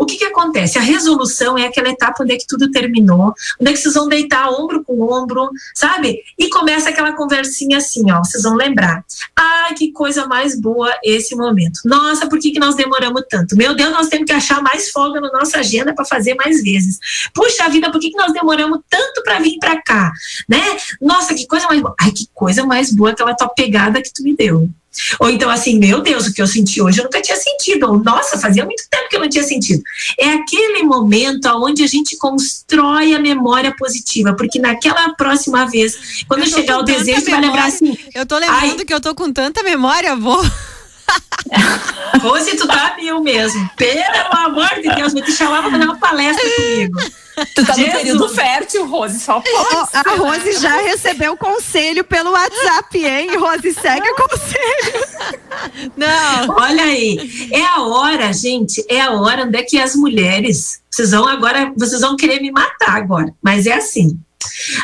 O que que acontece? A resolução é aquela etapa onde é que tudo terminou, onde é que vocês vão deitar ombro com ombro, sabe? E começa aquela conversinha assim, ó, vocês vão lembrar. Ai, que coisa mais boa esse momento. Nossa, por que que nós demoramos tanto? Meu Deus, nós temos que achar mais folga na nossa agenda para fazer mais vezes. Puxa vida, por que que nós demoramos tanto para vir para cá, né? Nossa, que coisa mais boa. Ai, que coisa mais boa aquela tua pegada que tu me deu. Ou então, assim, meu Deus, o que eu senti hoje eu nunca tinha sentido. Ou, nossa, fazia muito tempo que eu não tinha sentido. É aquele momento onde a gente constrói a memória positiva, porque naquela próxima vez, quando chegar o desejo, vai lembrar assim. Eu tô lembrando ai, que eu tô com tanta memória, vou. Rose, tu tá mil mesmo. Pelo amor de Deus, vou te chamar pra dar uma palestra comigo. Tu tá Jesus. no período fértil, Rose, só pode. a Rose já recebeu conselho pelo WhatsApp, hein? Rose, segue o conselho. Não. Olha aí, é a hora, gente, é a hora onde é que as mulheres, vocês vão agora, vocês vão querer me matar agora, mas é assim.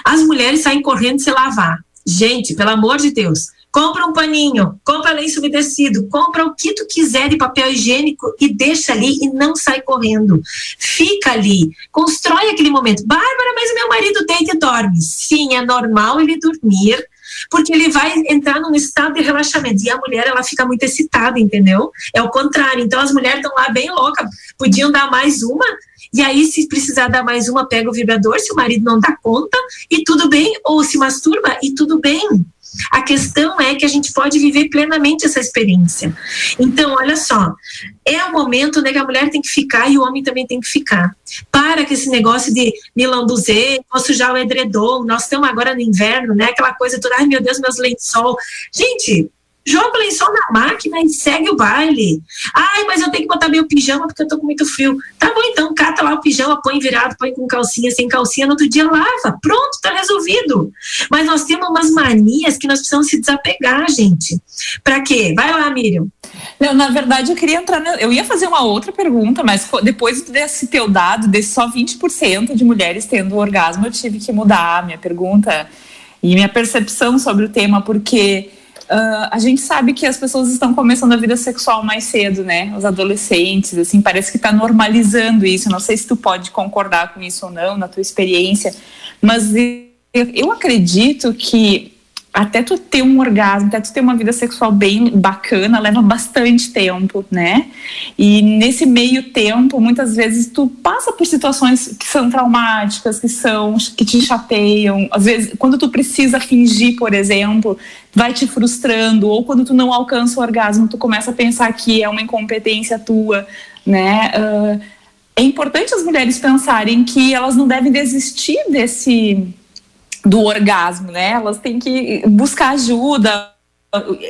As mulheres saem correndo se lavar. Gente, pelo amor de Deus, compra um paninho, compra lenço umedecido, compra o que tu quiser de papel higiênico e deixa ali e não sai correndo. Fica ali, constrói aquele momento. Bárbara, mas meu marido deita e dorme. Sim, é normal ele dormir, porque ele vai entrar num estado de relaxamento. E a mulher, ela fica muito excitada, entendeu? É o contrário. Então, as mulheres estão lá bem loucas, podiam dar mais uma, e aí, se precisar dar mais uma, pega o vibrador, se o marido não dá conta, e tudo bem, ou se masturba, e tudo bem. A questão é que a gente pode viver plenamente essa experiência. Então, olha só, é o momento né, que a mulher tem que ficar e o homem também tem que ficar. Para que esse negócio de me lambuzer, vou sujar o edredom, nós estamos agora no inverno, né? Aquela coisa toda, ai meu Deus, meus lençol. Gente, joga o lençol na máquina e segue o baile. Ai, mas eu tenho que botar meu pijama porque eu tô com muito frio. Tá bom, então cata lá o pijama, põe virado, põe com calcinha, sem calcinha, no outro dia lava. Pronto, tá resolvido. Mas nós temos umas manias que nós precisamos se desapegar, gente. Para quê? Vai lá, Miriam. Não, na verdade, eu queria entrar. Eu ia fazer uma outra pergunta, mas depois desse teu dado, desse só 20% de mulheres tendo orgasmo, eu tive que mudar a minha pergunta e minha percepção sobre o tema, porque Uh, a gente sabe que as pessoas estão começando a vida sexual mais cedo, né? Os adolescentes, assim, parece que está normalizando isso. Não sei se tu pode concordar com isso ou não, na tua experiência, mas eu, acredito que até tu ter um orgasmo, até tu ter uma vida sexual bem bacana, leva bastante tempo, né? E nesse meio tempo, muitas vezes tu passa por situações que são traumáticas, que são que te chateiam. Às vezes, quando tu precisa fingir, por exemplo, vai te frustrando, ou quando tu não alcança o orgasmo, tu começa a pensar que é uma incompetência tua, né? Uh, é importante as mulheres pensarem que elas não devem desistir desse do orgasmo, né? Elas têm que buscar ajuda.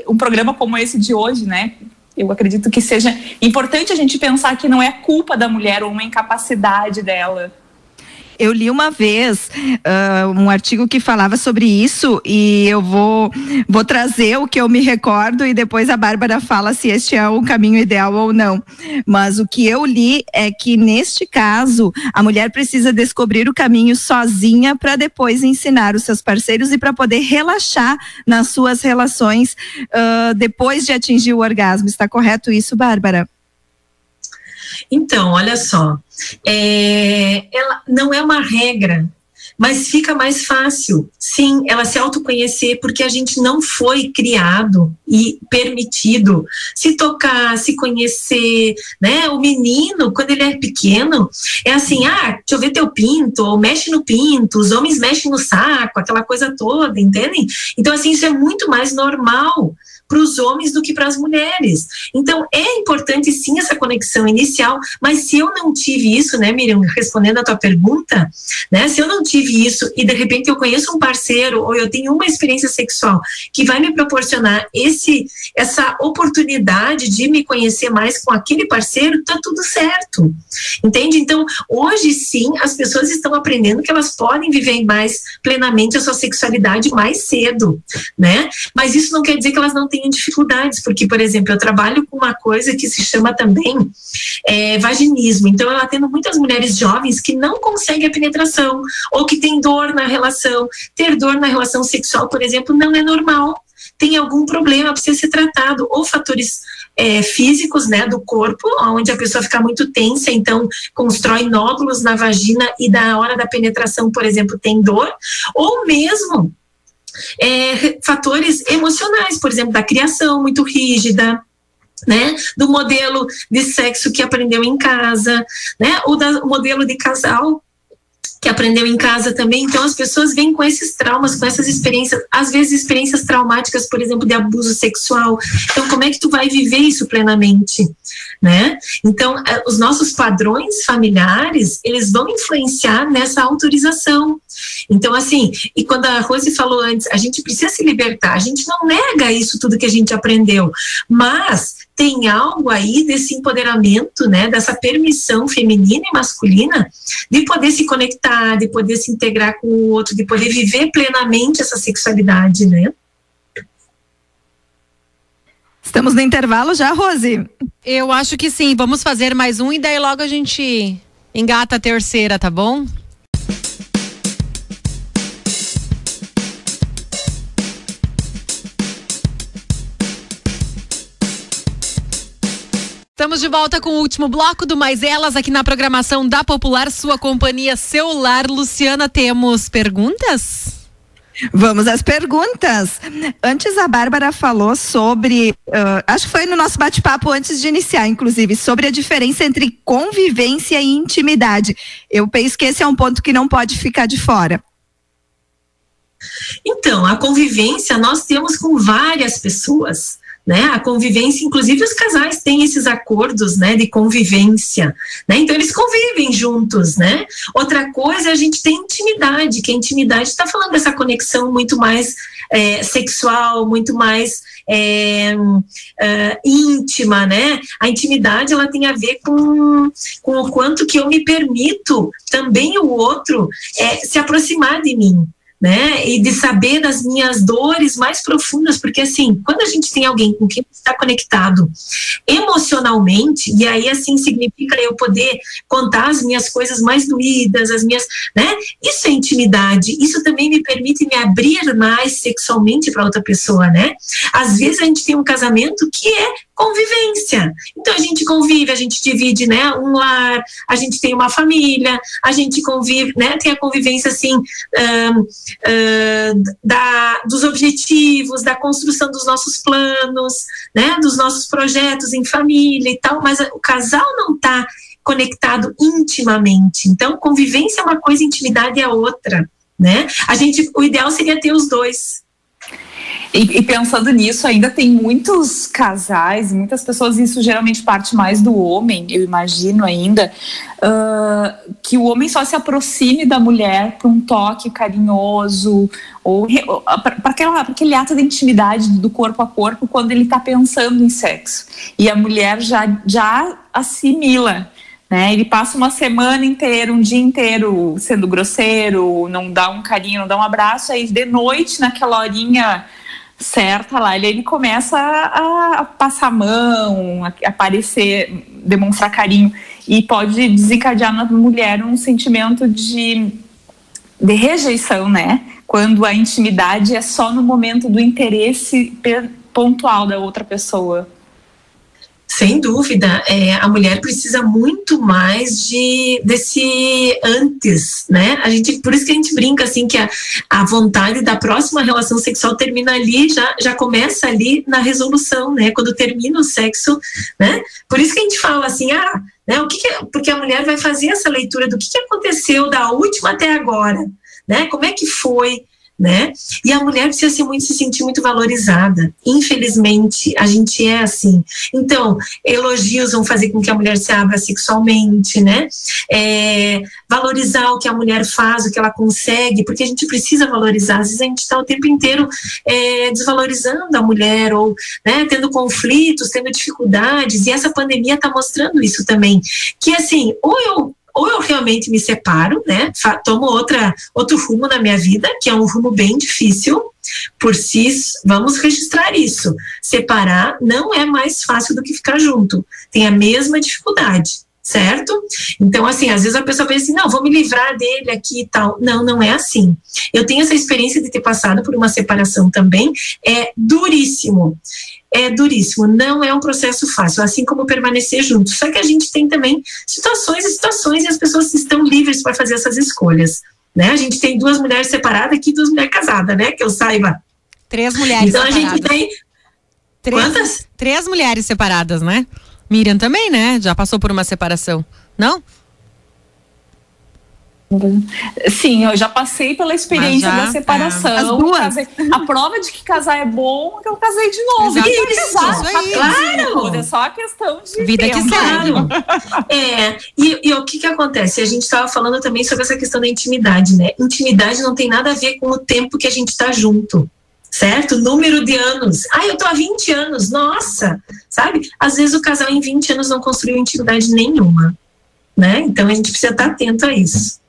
Um programa como esse de hoje, né? Eu acredito que seja importante a gente pensar que não é culpa da mulher ou uma incapacidade dela. Eu li uma vez uh, um artigo que falava sobre isso e eu vou, vou trazer o que eu me recordo e depois a Bárbara fala se este é o caminho ideal ou não. Mas o que eu li é que neste caso a mulher precisa descobrir o caminho sozinha para depois ensinar os seus parceiros e para poder relaxar nas suas relações uh, depois de atingir o orgasmo. Está correto isso, Bárbara? Então, olha só, é, ela não é uma regra, mas fica mais fácil, sim, ela se autoconhecer, porque a gente não foi criado e permitido se tocar, se conhecer, né? O menino, quando ele é pequeno, é assim, ah, deixa eu ver teu pinto, ou mexe no pinto, os homens mexem no saco, aquela coisa toda, entendem? Então, assim, isso é muito mais normal para os homens do que para as mulheres. Então, é importante sim essa conexão inicial, mas se eu não tive isso, né, Miriam, respondendo a tua pergunta, né, se eu não tive isso e de repente eu conheço um parceiro ou eu tenho uma experiência sexual que vai me proporcionar esse essa oportunidade de me conhecer mais com aquele parceiro, tá tudo certo. Entende? Então, hoje sim, as pessoas estão aprendendo que elas podem viver mais plenamente a sua sexualidade mais cedo, né? Mas isso não quer dizer que elas não tenham dificuldades, porque, por exemplo, eu trabalho com uma coisa que se chama também é, vaginismo. Então, eu atendo muitas mulheres jovens que não conseguem a penetração ou que têm dor na relação. Ter dor na relação sexual, por exemplo, não é normal tem algum problema, precisa ser tratado, ou fatores é, físicos, né, do corpo, onde a pessoa fica muito tensa, então constrói nódulos na vagina e da hora da penetração, por exemplo, tem dor, ou mesmo é, fatores emocionais, por exemplo, da criação muito rígida, né, do modelo de sexo que aprendeu em casa, né, ou do modelo de casal que aprendeu em casa também. Então, as pessoas vêm com esses traumas, com essas experiências, às vezes experiências traumáticas, por exemplo, de abuso sexual. Então, como é que tu vai viver isso plenamente, né? Então, eh, os nossos padrões familiares, eles vão influenciar nessa autorização. Então, assim, e quando a Rose falou antes, a gente precisa se libertar, a gente não nega isso tudo que a gente aprendeu, mas tem algo aí desse empoderamento, né, dessa permissão feminina e masculina de poder se conectar, de poder se integrar com o outro, de poder viver plenamente essa sexualidade, né? Estamos no intervalo já, Rose? Eu acho que sim. Vamos fazer mais um e daí logo a gente engata a terceira, tá bom? Estamos de volta com o último bloco do Mais Elas aqui na programação da Popular, sua companhia celular. Luciana, temos perguntas? Vamos às perguntas. Antes a Bárbara falou sobre, uh, acho que foi no nosso bate-papo antes de iniciar, inclusive, sobre a diferença entre convivência e intimidade. Eu penso que esse é um ponto que não pode ficar de fora. Então, a convivência nós temos com várias pessoas né? A convivência, inclusive os casais têm esses acordos, né, de convivência, né? Então eles convivem juntos, né? Outra coisa, a gente tem intimidade, que a intimidade está falando dessa conexão muito mais é, sexual, muito mais é, é, íntima, né? A intimidade ela tem a ver com, com o quanto que eu me permito também o outro é, se aproximar de mim, né? E de saber das minhas dores mais profundas, porque assim, quando a gente tem alguém com quem está conectado emocionalmente, e aí assim significa eu poder contar as minhas coisas mais doídas, as minhas, né? Isso é intimidade. Isso também me permite me abrir mais sexualmente para outra pessoa, né? Às vezes a gente tem um casamento que é convivência. Então a gente convive, a gente divide, né, um lar, a gente tem uma família, a gente convive, né, tem a convivência assim um, uh, da, dos objetivos, da construção dos nossos planos, né, dos nossos projetos em família e tal, mas o casal não está conectado intimamente. Então convivência é uma coisa, intimidade é outra, né? A gente, o ideal seria ter os dois, e, e, pensando nisso, ainda tem muitos casais, muitas pessoas, isso geralmente parte mais do homem, eu imagino ainda, uh, que o homem só se aproxime da mulher para um toque carinhoso, ou para aquele ato de intimidade do corpo a corpo quando ele está pensando em sexo. E a mulher já, já assimila. Né? Ele passa uma semana inteira, um dia inteiro sendo grosseiro, não dá um carinho, não dá um abraço, aí de noite, naquela horinha certa lá, ele, ele começa a, a passar a mão, a, aparecer, demonstrar carinho e pode desencadear na mulher um sentimento de, de rejeição, né? Quando a intimidade é só no momento do interesse pontual da outra pessoa. Sem dúvida, é, a mulher precisa muito mais de desse antes, né? A gente, por isso que a gente brinca assim que a, a vontade da próxima relação sexual termina ali, já, já começa ali na resolução, né? Quando termina o sexo, né? Por isso que a gente fala assim, ah, né? O que, que porque a mulher vai fazer essa leitura do que, que aconteceu da última até agora, né? Como é que foi? Né? E a mulher precisa ser muito, se sentir muito valorizada. Infelizmente, a gente é assim. Então, elogios vão fazer com que a mulher se abra sexualmente, né? É, valorizar o que a mulher faz, o que ela consegue, porque a gente precisa valorizar. Às vezes a gente está o tempo inteiro é, desvalorizando a mulher ou né, tendo conflitos, tendo dificuldades. E essa pandemia está mostrando isso também. Que assim, ou eu ou eu realmente me separo, né, tomo outra, outro rumo na minha vida, que é um rumo bem difícil, por si, vamos registrar isso. Separar não é mais fácil do que ficar junto, tem a mesma dificuldade, certo? Então, assim, às vezes a pessoa pensa assim, não, vou me livrar dele aqui e tal. Não, não é assim. Eu tenho essa experiência de ter passado por uma separação também, é duríssimo. É duríssimo, não é um processo fácil, assim como permanecer juntos. Só que a gente tem também situações e situações e as pessoas estão livres para fazer essas escolhas. Né? A gente tem duas mulheres separadas aqui, duas mulheres casadas, né? Que eu saiba. Três mulheres então separadas. a gente tem. Três, Quantas? Três mulheres separadas, né? Miriam também, né? Já passou por uma separação. Não? Sim, eu já passei pela experiência já, da separação. é. As duas. Casei- a prova de que casar é bom é que eu casei de novo. Exatamente, E casar isso aí. rapidinho, Claro. É só a questão de Vida que tempo. segue. Claro. É, e, e o que que acontece? A gente estava falando também sobre essa questão da intimidade, né? Intimidade não tem nada a ver com o tempo que a gente está junto, certo? Número de anos. Ah, eu tô há 20 anos, nossa! Sabe? Às vezes o casal em 20 anos não construiu intimidade nenhuma, né? Então a gente precisa estar atento a isso.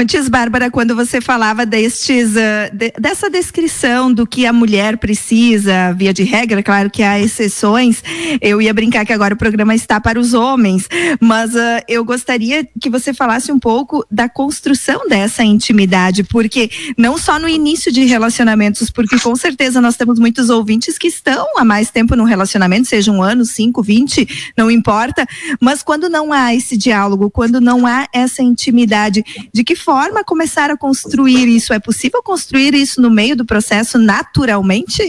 Antes, Bárbara, quando você falava destes, ah, de- dessa descrição do que a mulher precisa, via de regra, claro que há exceções, eu ia brincar que agora o programa está para os homens, mas ah, eu gostaria que você falasse um pouco da construção dessa intimidade, porque não só no início de relacionamentos, porque com certeza nós temos muitos ouvintes que estão há mais tempo no relacionamento, seja um ano, cinco, vinte, não importa, mas quando não há esse diálogo, quando não há essa intimidade, de que forma começar a construir isso? É possível construir isso no meio do processo naturalmente?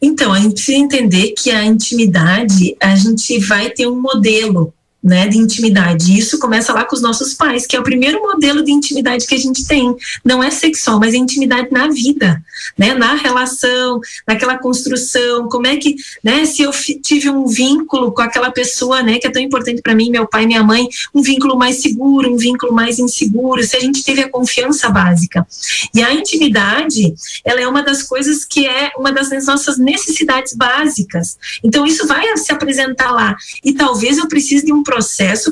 Então, a gente precisa entender que a intimidade, a gente vai ter um modelo, né, de intimidade. Isso começa lá com os nossos pais, que é o primeiro modelo de intimidade que a gente tem. Não é sexual, mas é intimidade na vida, né, na relação, naquela construção. Como é que, né, se eu tive um vínculo com aquela pessoa, né, que é tão importante para mim, meu pai, minha mãe, um vínculo mais seguro, um vínculo mais inseguro, se a gente teve a confiança básica. E a intimidade, ela é uma das coisas que é uma das nossas necessidades básicas. Então isso vai se apresentar lá. E talvez eu precise de um processo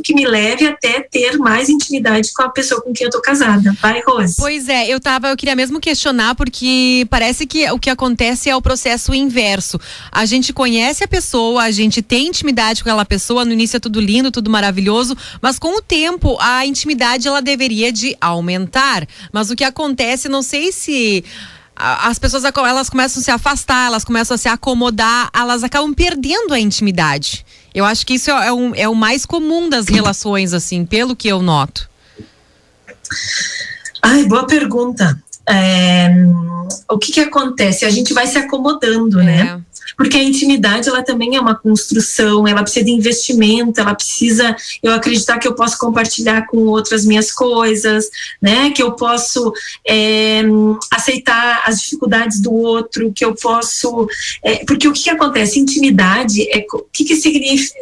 que me leve até ter mais intimidade com a pessoa com quem eu tô casada. Vai, Rose. Pois é, eu tava, eu queria mesmo questionar, porque parece que o que acontece é o processo inverso. A gente conhece a pessoa, a gente tem intimidade com aquela pessoa, no início é tudo lindo, tudo maravilhoso, mas com o tempo a intimidade ela deveria de aumentar. Mas o que acontece, não sei se as pessoas elas começam a se afastar, elas começam a se acomodar, elas acabam perdendo a intimidade. Eu acho que isso é, é um- é o mais comum das relações, assim, pelo que eu noto. Ai, boa pergunta. É, o que que acontece? A gente vai se acomodando, né? Porque a intimidade, ela também é uma construção, ela precisa de investimento, ela precisa, eu acreditar que eu posso compartilhar com outras minhas coisas, né? Que eu posso é, aceitar as dificuldades do outro, que eu posso, é, porque o que, que acontece? Intimidade, é, o que, que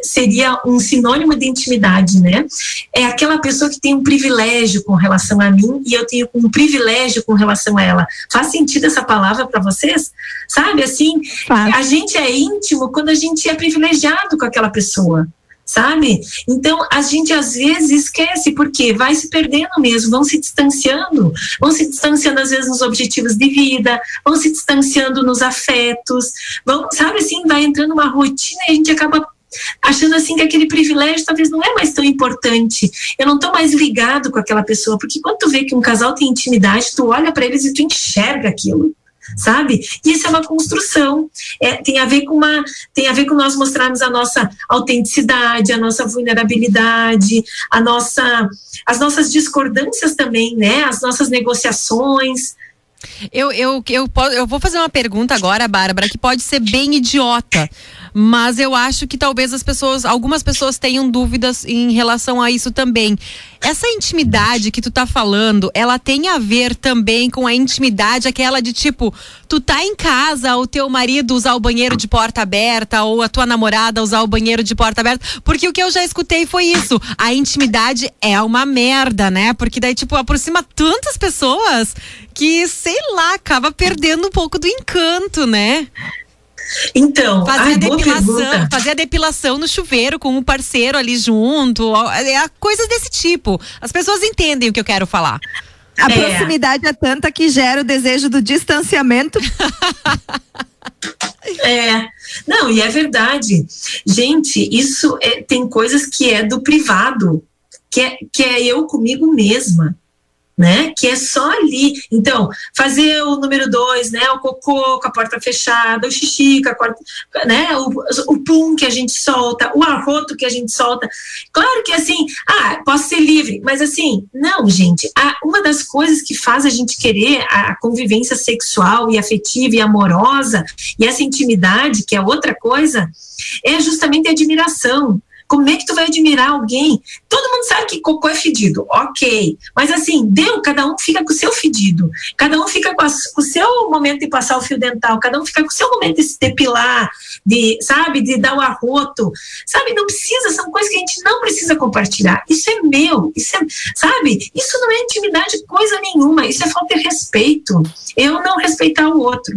seria um sinônimo de intimidade, né? É aquela pessoa que tem um privilégio com relação a mim e eu tenho um privilégio com relação a ela. Faz sentido essa palavra para vocês? Sabe, assim, a gente é íntimo quando a gente é privilegiado com aquela pessoa, sabe? Então a gente às vezes esquece porque vai se perdendo mesmo, vão se distanciando, vão se distanciando às vezes nos objetivos de vida, vão se distanciando nos afetos, vão, sabe assim, vai entrando uma rotina e a gente acaba achando assim que aquele privilégio talvez não é mais tão importante. Eu não estou mais ligado com aquela pessoa, porque quando tu vê que um casal tem intimidade, tu olha para eles e tu enxerga aquilo sabe? Isso é uma construção, é, tem a ver com uma, tem a ver com nós mostrarmos a nossa autenticidade, a nossa vulnerabilidade, a nossa, as nossas discordâncias também, né? As nossas negociações. Eu, eu, eu, eu vou fazer uma pergunta agora, Bárbara, que pode ser bem idiota. Mas eu acho que talvez as pessoas, algumas pessoas tenham dúvidas em relação a isso também. Essa intimidade que tu tá falando, ela tem a ver também com a intimidade, aquela de tipo, tu tá em casa, o teu marido usar o banheiro de porta aberta, ou a tua namorada usar o banheiro de porta aberta. Porque o que eu já escutei foi isso. A intimidade é uma merda, né? Porque daí, tipo, aproxima tantas pessoas que, sei lá, acaba perdendo um pouco do encanto, né? Então, Fazer ai, depilação, fazer a depilação no chuveiro com um parceiro ali junto, ó, é coisas desse tipo. As pessoas entendem o que eu quero falar. A É. proximidade é tanta que gera o desejo do distanciamento. É, não, e é verdade. Gente, isso é, tem coisas que é do privado, que é, que é eu comigo mesma né? Que é só ali. Então, fazer o número dois, né? O cocô com a porta fechada, o xixi com a porta, né? O, o pum que a gente solta, o arroto que a gente solta. Claro que assim, ah, posso ser livre, mas assim, não, gente. A, uma das coisas que faz a gente querer a convivência sexual e afetiva e amorosa e essa intimidade, que é outra coisa, é justamente a admiração. Como é que tu vai admirar alguém? Todo mundo sabe que cocô é fedido, ok. Mas assim, deu, cada um fica com o seu fedido. Cada um fica com, a, com o seu momento de passar o fio dental. Cada um fica com o seu momento de se depilar, de, sabe, de dar o arroto. Sabe, não precisa, são coisas que a gente não precisa compartilhar. Isso é meu, isso é, sabe? Isso não é intimidade coisa nenhuma. Isso é falta de respeito. Eu não respeitar o outro.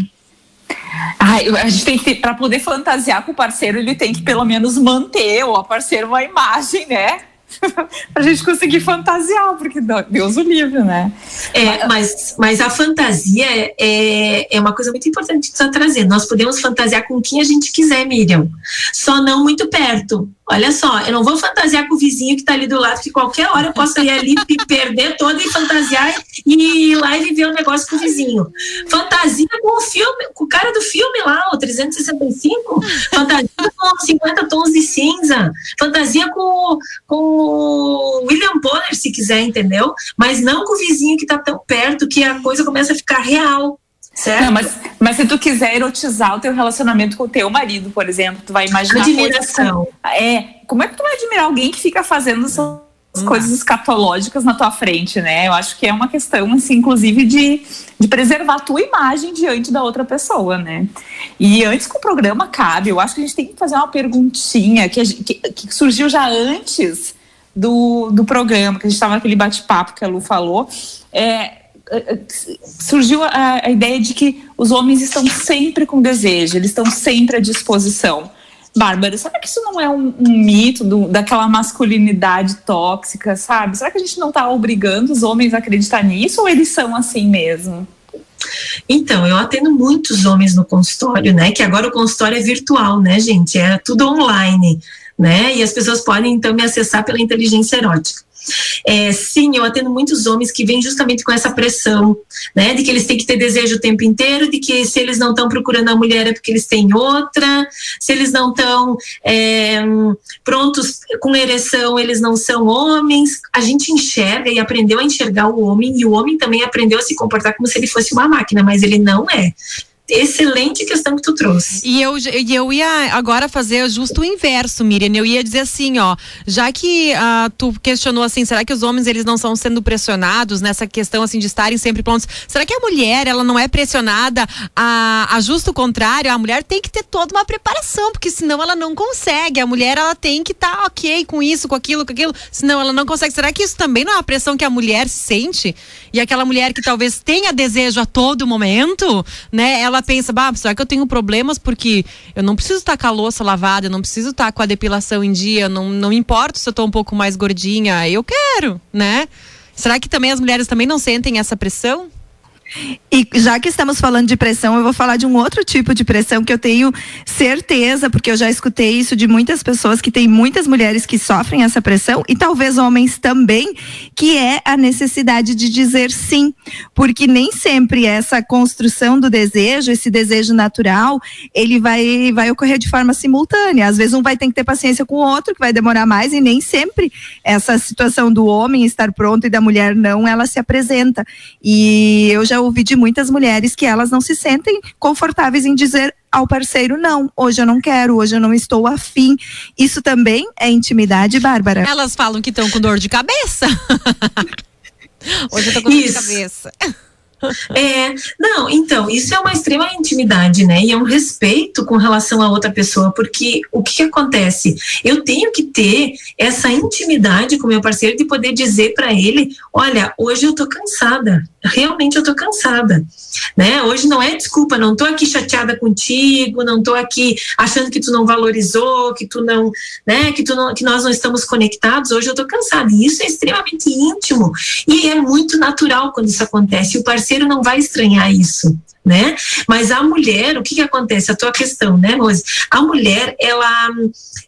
Ah, a gente tem que para poder fantasiar com o parceiro, ele tem que pelo menos manter ou a parceira uma imagem, né? pra gente conseguir fantasiar, porque Deus o livre, né? É, mas, mas a fantasia é, é uma coisa muito importante você trazer. Nós podemos fantasiar com quem a gente quiser, Miriam, só não muito perto. Olha só, eu não vou fantasiar com o vizinho que está ali do lado, que qualquer hora eu posso ir ali e perder toda e fantasiar e ir lá e viver um negócio com o vizinho. Fantasia com o filme, com o cara do filme lá, o 365. Fantasia com 50 tons de cinza. Fantasia com, com o William Bonner, se quiser, entendeu? Mas não com o vizinho que está tão perto que a coisa começa a ficar real. Certo? Não, mas, mas se tu quiser erotizar o teu relacionamento com o teu marido, por exemplo, tu vai imaginar. Admiração. é, como é que tu vai admirar alguém que fica fazendo essas hum. coisas escatológicas na tua frente, né? Eu acho que é uma questão, assim, inclusive, de, de preservar a tua imagem diante da outra pessoa, né? E antes que o programa cabe, eu acho que a gente tem que fazer uma perguntinha que, que, que surgiu já antes do, do programa, que a gente estava naquele bate-papo que a Lu falou. É, surgiu a, a, ideia de que os homens estão sempre com desejo, eles estão sempre à disposição. Bárbara, será que isso não é um, um mito do, daquela masculinidade tóxica, sabe? Será que a gente não está obrigando os homens a acreditar nisso ou eles são assim mesmo? Então, eu atendo muitos homens no consultório, né? Que agora o consultório é virtual, né, gente? É tudo online, né? E as pessoas podem então me acessar pela inteligência erótica. É, sim, eu atendo muitos homens que vêm justamente com essa pressão, né, de que eles têm que ter desejo o tempo inteiro, de que se eles não estão procurando a mulher é porque eles têm outra, se eles não estão é, prontos com ereção, eles não são homens. A gente enxerga e aprendeu a enxergar o homem, e o homem também aprendeu a se comportar como se ele fosse uma máquina, mas ele não é excelente questão que tu trouxe. E eu, eu ia agora fazer justo o inverso, Miriam. Eu ia dizer assim, ó, já que uh, tu questionou assim, será que os homens eles não estão sendo pressionados nessa questão assim de estarem sempre prontos? Será que a mulher ela não é pressionada a, a justo contrário? A mulher tem que ter toda uma preparação, porque senão ela não consegue. A mulher ela tem que estar tá ok com isso, com aquilo, com aquilo, senão ela não consegue. Será que isso também não é uma pressão que a mulher sente? E aquela mulher que talvez tenha desejo a todo momento, né? Ela ela pensa, bah, será que eu tenho problemas porque eu não preciso estar com a louça lavada, eu não preciso estar com a depilação em dia, não, não importa se eu estou um pouco mais gordinha, eu quero, né? Será que também as mulheres também não sentem essa pressão? E já que estamos falando de pressão, eu vou falar de um outro tipo de pressão que eu tenho certeza, porque eu já escutei isso de muitas pessoas que tem muitas mulheres que sofrem essa pressão e talvez homens também, que é a necessidade de dizer sim, porque nem sempre essa construção do desejo, esse desejo natural, ele vai vai ocorrer de forma simultânea. Às vezes um vai ter que ter paciência com o outro, que vai demorar mais e nem sempre essa situação do homem estar pronto e da mulher não, ela se apresenta. E eu já já ouvi de muitas mulheres que elas não se sentem confortáveis em dizer ao parceiro não, hoje eu não quero, hoje eu não estou afim. Isso também é intimidade, Bárbara. Elas falam que estão com dor de cabeça. hoje eu tô com dor de cabeça. É, não, então, isso é uma extrema intimidade, né? E é um respeito com relação a outra pessoa, porque o que, que acontece? Eu tenho que ter essa intimidade com meu parceiro de poder dizer para ele: olha, hoje eu tô cansada, realmente eu tô cansada, né? Hoje não é desculpa, não tô aqui chateada contigo, não tô aqui achando que tu não valorizou, que tu não, né, que tu não, que nós não estamos conectados, hoje eu tô cansada. E isso é extremamente íntimo e é muito natural quando isso acontece. O parceiro parceiro não vai estranhar isso né? Mas a mulher, o que que acontece? A tua questão, né, Rose? A mulher, ela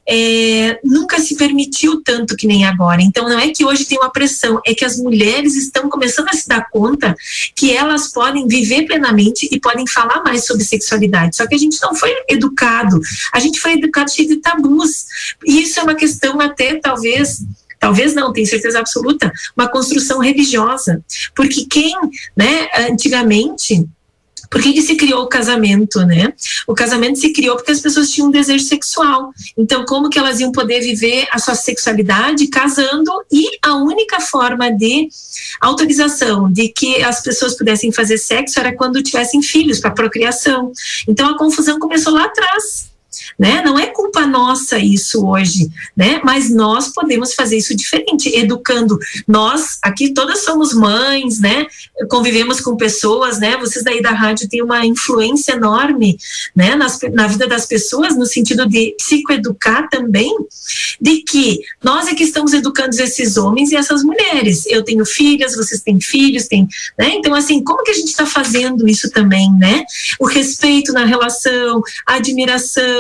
é, nunca se permitiu tanto que nem agora. Então, não é que hoje tem uma pressão, é que as mulheres estão começando a se dar conta que elas podem viver plenamente e podem falar mais sobre sexualidade. Só que a gente não foi educado, a gente foi educado cheio de tabus. E isso é uma questão até, talvez, talvez não, tenho certeza absoluta, uma construção religiosa. Porque quem, né, antigamente, por que, que, se criou o casamento, né? O casamento se criou porque as pessoas tinham um desejo sexual. Então, como que elas iam poder viver a sua sexualidade casando? E a única forma de autorização de que as pessoas pudessem fazer sexo era quando tivessem filhos para procriação. Então, a confusão começou lá atrás né? Não é culpa nossa isso hoje, né? Mas nós podemos fazer isso diferente, educando. Nós aqui todas somos mães, né? Convivemos com pessoas, né? Vocês daí da rádio têm uma influência enorme, né? Nas, na vida das pessoas, no sentido de psicoeducar também, de que nós é que estamos educando esses homens e essas mulheres. Eu tenho filhas, vocês têm filhos, têm, né? Então, assim, como que a gente está fazendo isso também, né? O respeito na relação, a admiração,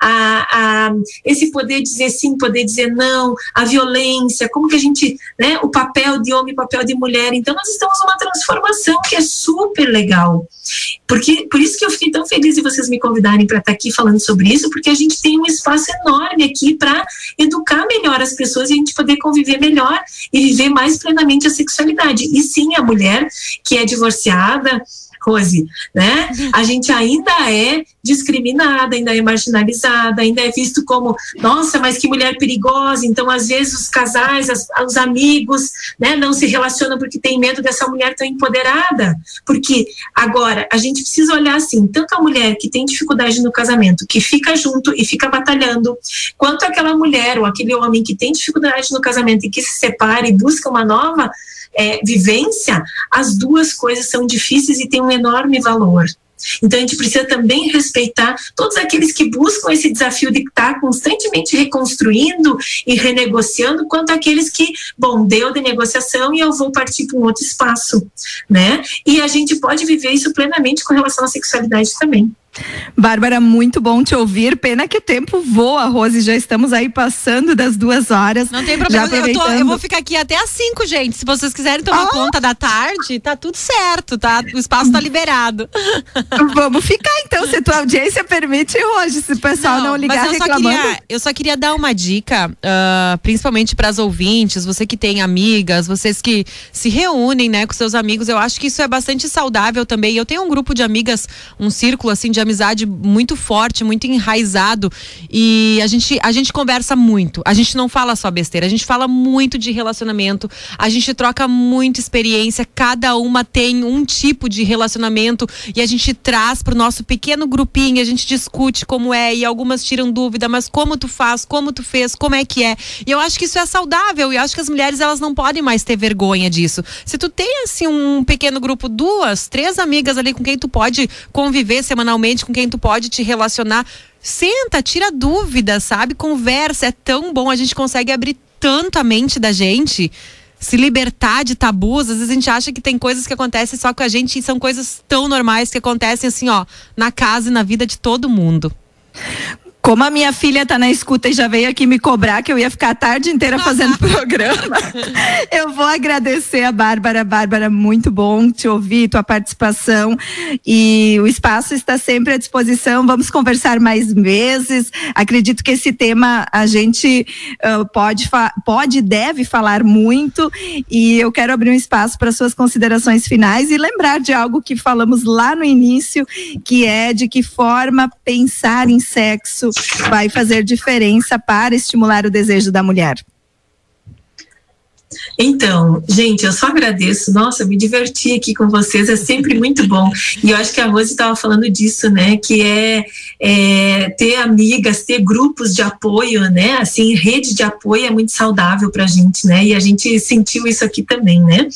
a, a, esse poder dizer sim, poder dizer não, a violência, como que a gente, né, o papel de homem, papel de mulher. Então nós estamos numa transformação que é super legal. Porque por isso que eu fiquei tão feliz de vocês me convidarem para estar aqui falando sobre isso, porque a gente tem um espaço enorme aqui para educar melhor as pessoas e a gente poder conviver melhor e viver mais plenamente a sexualidade. E sim, a mulher que é divorciada, Rose, né? A gente ainda é discriminada, ainda é marginalizada, ainda é visto como, nossa, mas que mulher perigosa. Então, às vezes, os casais, as, os amigos, né, não se relacionam porque tem medo dessa mulher tão empoderada. Porque agora a gente precisa olhar assim, tanto a mulher que tem dificuldade no casamento, que fica junto e fica batalhando, quanto aquela mulher ou aquele homem que tem dificuldade no casamento e que se separa e busca uma nova é, vivência, as duas coisas são difíceis e têm um enorme valor. Então a gente precisa também respeitar todos aqueles que buscam esse desafio de estar constantemente reconstruindo e renegociando, quanto aqueles que, bom, deu de negociação e eu vou partir para um outro espaço, né? E a gente pode viver isso plenamente com relação à sexualidade também. Bárbara, muito bom te ouvir. Pena que o tempo voa, Rose. Já estamos aí passando das duas horas. Não tem problema. Eu, tô, eu, vou ficar aqui até às cinco, gente. Se vocês quiserem tomar ah. conta da tarde, tá tudo certo, tá? O espaço tá liberado. Vamos ficar então, se tua audiência permite, Rose. Se o pessoal não, não ligar eu reclamando. Só queria, eu só queria dar uma dica, uh, principalmente para as ouvintes, você que tem amigas, vocês que se reúnem, né, com seus amigos. Eu acho que isso é bastante saudável também. Eu tenho um grupo de amigas, um círculo assim de de amizade muito forte, muito enraizado e a gente a gente conversa muito. A gente não fala só besteira, a gente fala muito de relacionamento, a gente troca muita experiência, cada uma tem um tipo de relacionamento e a gente traz pro nosso pequeno grupinho, a gente discute como é e algumas tiram dúvida, mas como tu faz, como tu fez, como é que é. E eu acho que isso é saudável e eu acho que as mulheres elas não podem mais ter vergonha disso. Se tu tem assim um pequeno grupo, duas, três amigas ali com quem tu pode conviver semanalmente com quem tu pode te relacionar. Senta, tira dúvida, sabe? Conversa, é tão bom, a gente consegue abrir tanto a mente da gente se libertar de tabus. Às vezes a gente acha que tem coisas que acontecem só com a gente e são coisas tão normais que acontecem assim, ó, na casa e na vida de todo mundo. Como a minha filha está na escuta e já veio aqui me cobrar que eu ia ficar a tarde inteira fazendo programa, eu vou agradecer a Bárbara. Bárbara, muito bom te ouvir, tua participação. E o espaço está sempre à disposição. Vamos conversar mais vezes. Acredito que esse tema a gente uh, pode, pode e deve falar muito. E eu quero abrir um espaço para suas considerações finais e lembrar de algo que falamos lá no início, que é de que forma pensar em sexo vai fazer diferença para estimular o desejo da mulher? Então, gente, eu só agradeço. Nossa, me diverti aqui com vocês, é sempre muito bom. E eu acho que a Rose estava falando disso, né? Que é, é, ter amigas, ter grupos de apoio, né? Assim, rede de apoio é muito saudável para a gente, né? E a gente sentiu isso aqui também, né?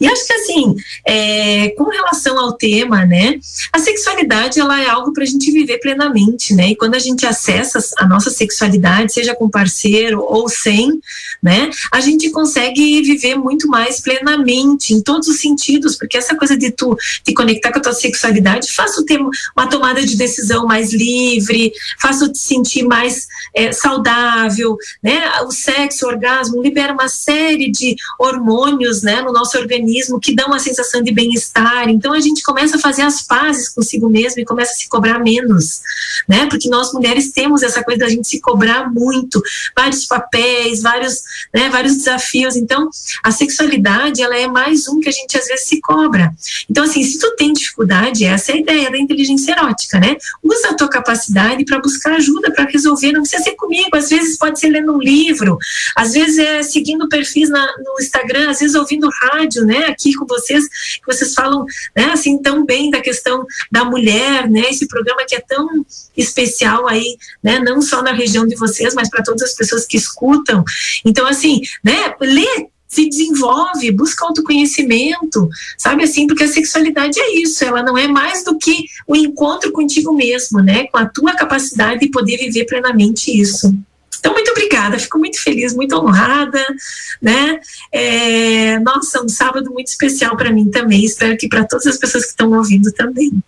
E acho que assim, é, com relação ao tema, né? A sexualidade ela é algo para a gente viver plenamente, né? E quando a gente acessa a nossa sexualidade, seja com parceiro ou sem, né? A gente consegue consegue viver muito mais plenamente, em todos os sentidos, porque essa coisa de tu te conectar com a tua sexualidade faz tu ter uma tomada de decisão mais livre, faz tu te sentir mais é, saudável, né? O sexo, o orgasmo libera uma série de hormônios, né, no nosso organismo que dão uma sensação de bem-estar. Então a gente começa a fazer as pazes consigo mesmo e começa a se cobrar menos, né? Porque nós mulheres temos essa coisa da gente se cobrar muito, vários papéis, vários, né, vários desafios. Então, a sexualidade, ela é mais um que a gente às vezes se cobra. Então, assim, se tu tem dificuldade, essa é a ideia da inteligência erótica, né? Usa a tua capacidade para buscar ajuda, para resolver. Não precisa ser comigo, às vezes pode ser lendo um livro, às vezes é seguindo perfis na, no Instagram, às vezes ouvindo rádio, né? Aqui com vocês, que vocês falam, né? Assim, tão bem da questão da mulher, né? Esse programa que é tão especial aí, né? Não só na região de vocês, mas para todas as pessoas que escutam. Então, assim, né? Lê se desenvolve, busca autoconhecimento, sabe assim, porque a sexualidade é isso, ela não é mais do que o encontro contigo mesmo, né, com a tua capacidade de poder viver plenamente isso. Então, muito obrigada, fico muito feliz, muito honrada, né? É, nossa, um sábado muito especial para mim também, espero que para todas as pessoas que estão ouvindo também.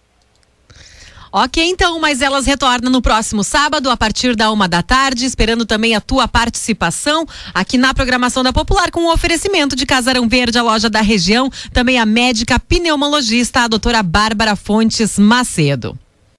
Ok, então, mas elas retornam no próximo sábado, a partir da uma da tarde, esperando também a tua participação aqui na programação da Popular, com o oferecimento de Casarão Verde, a loja da região, também a médica pneumologista, a doutora Bárbara Fontes Macedo.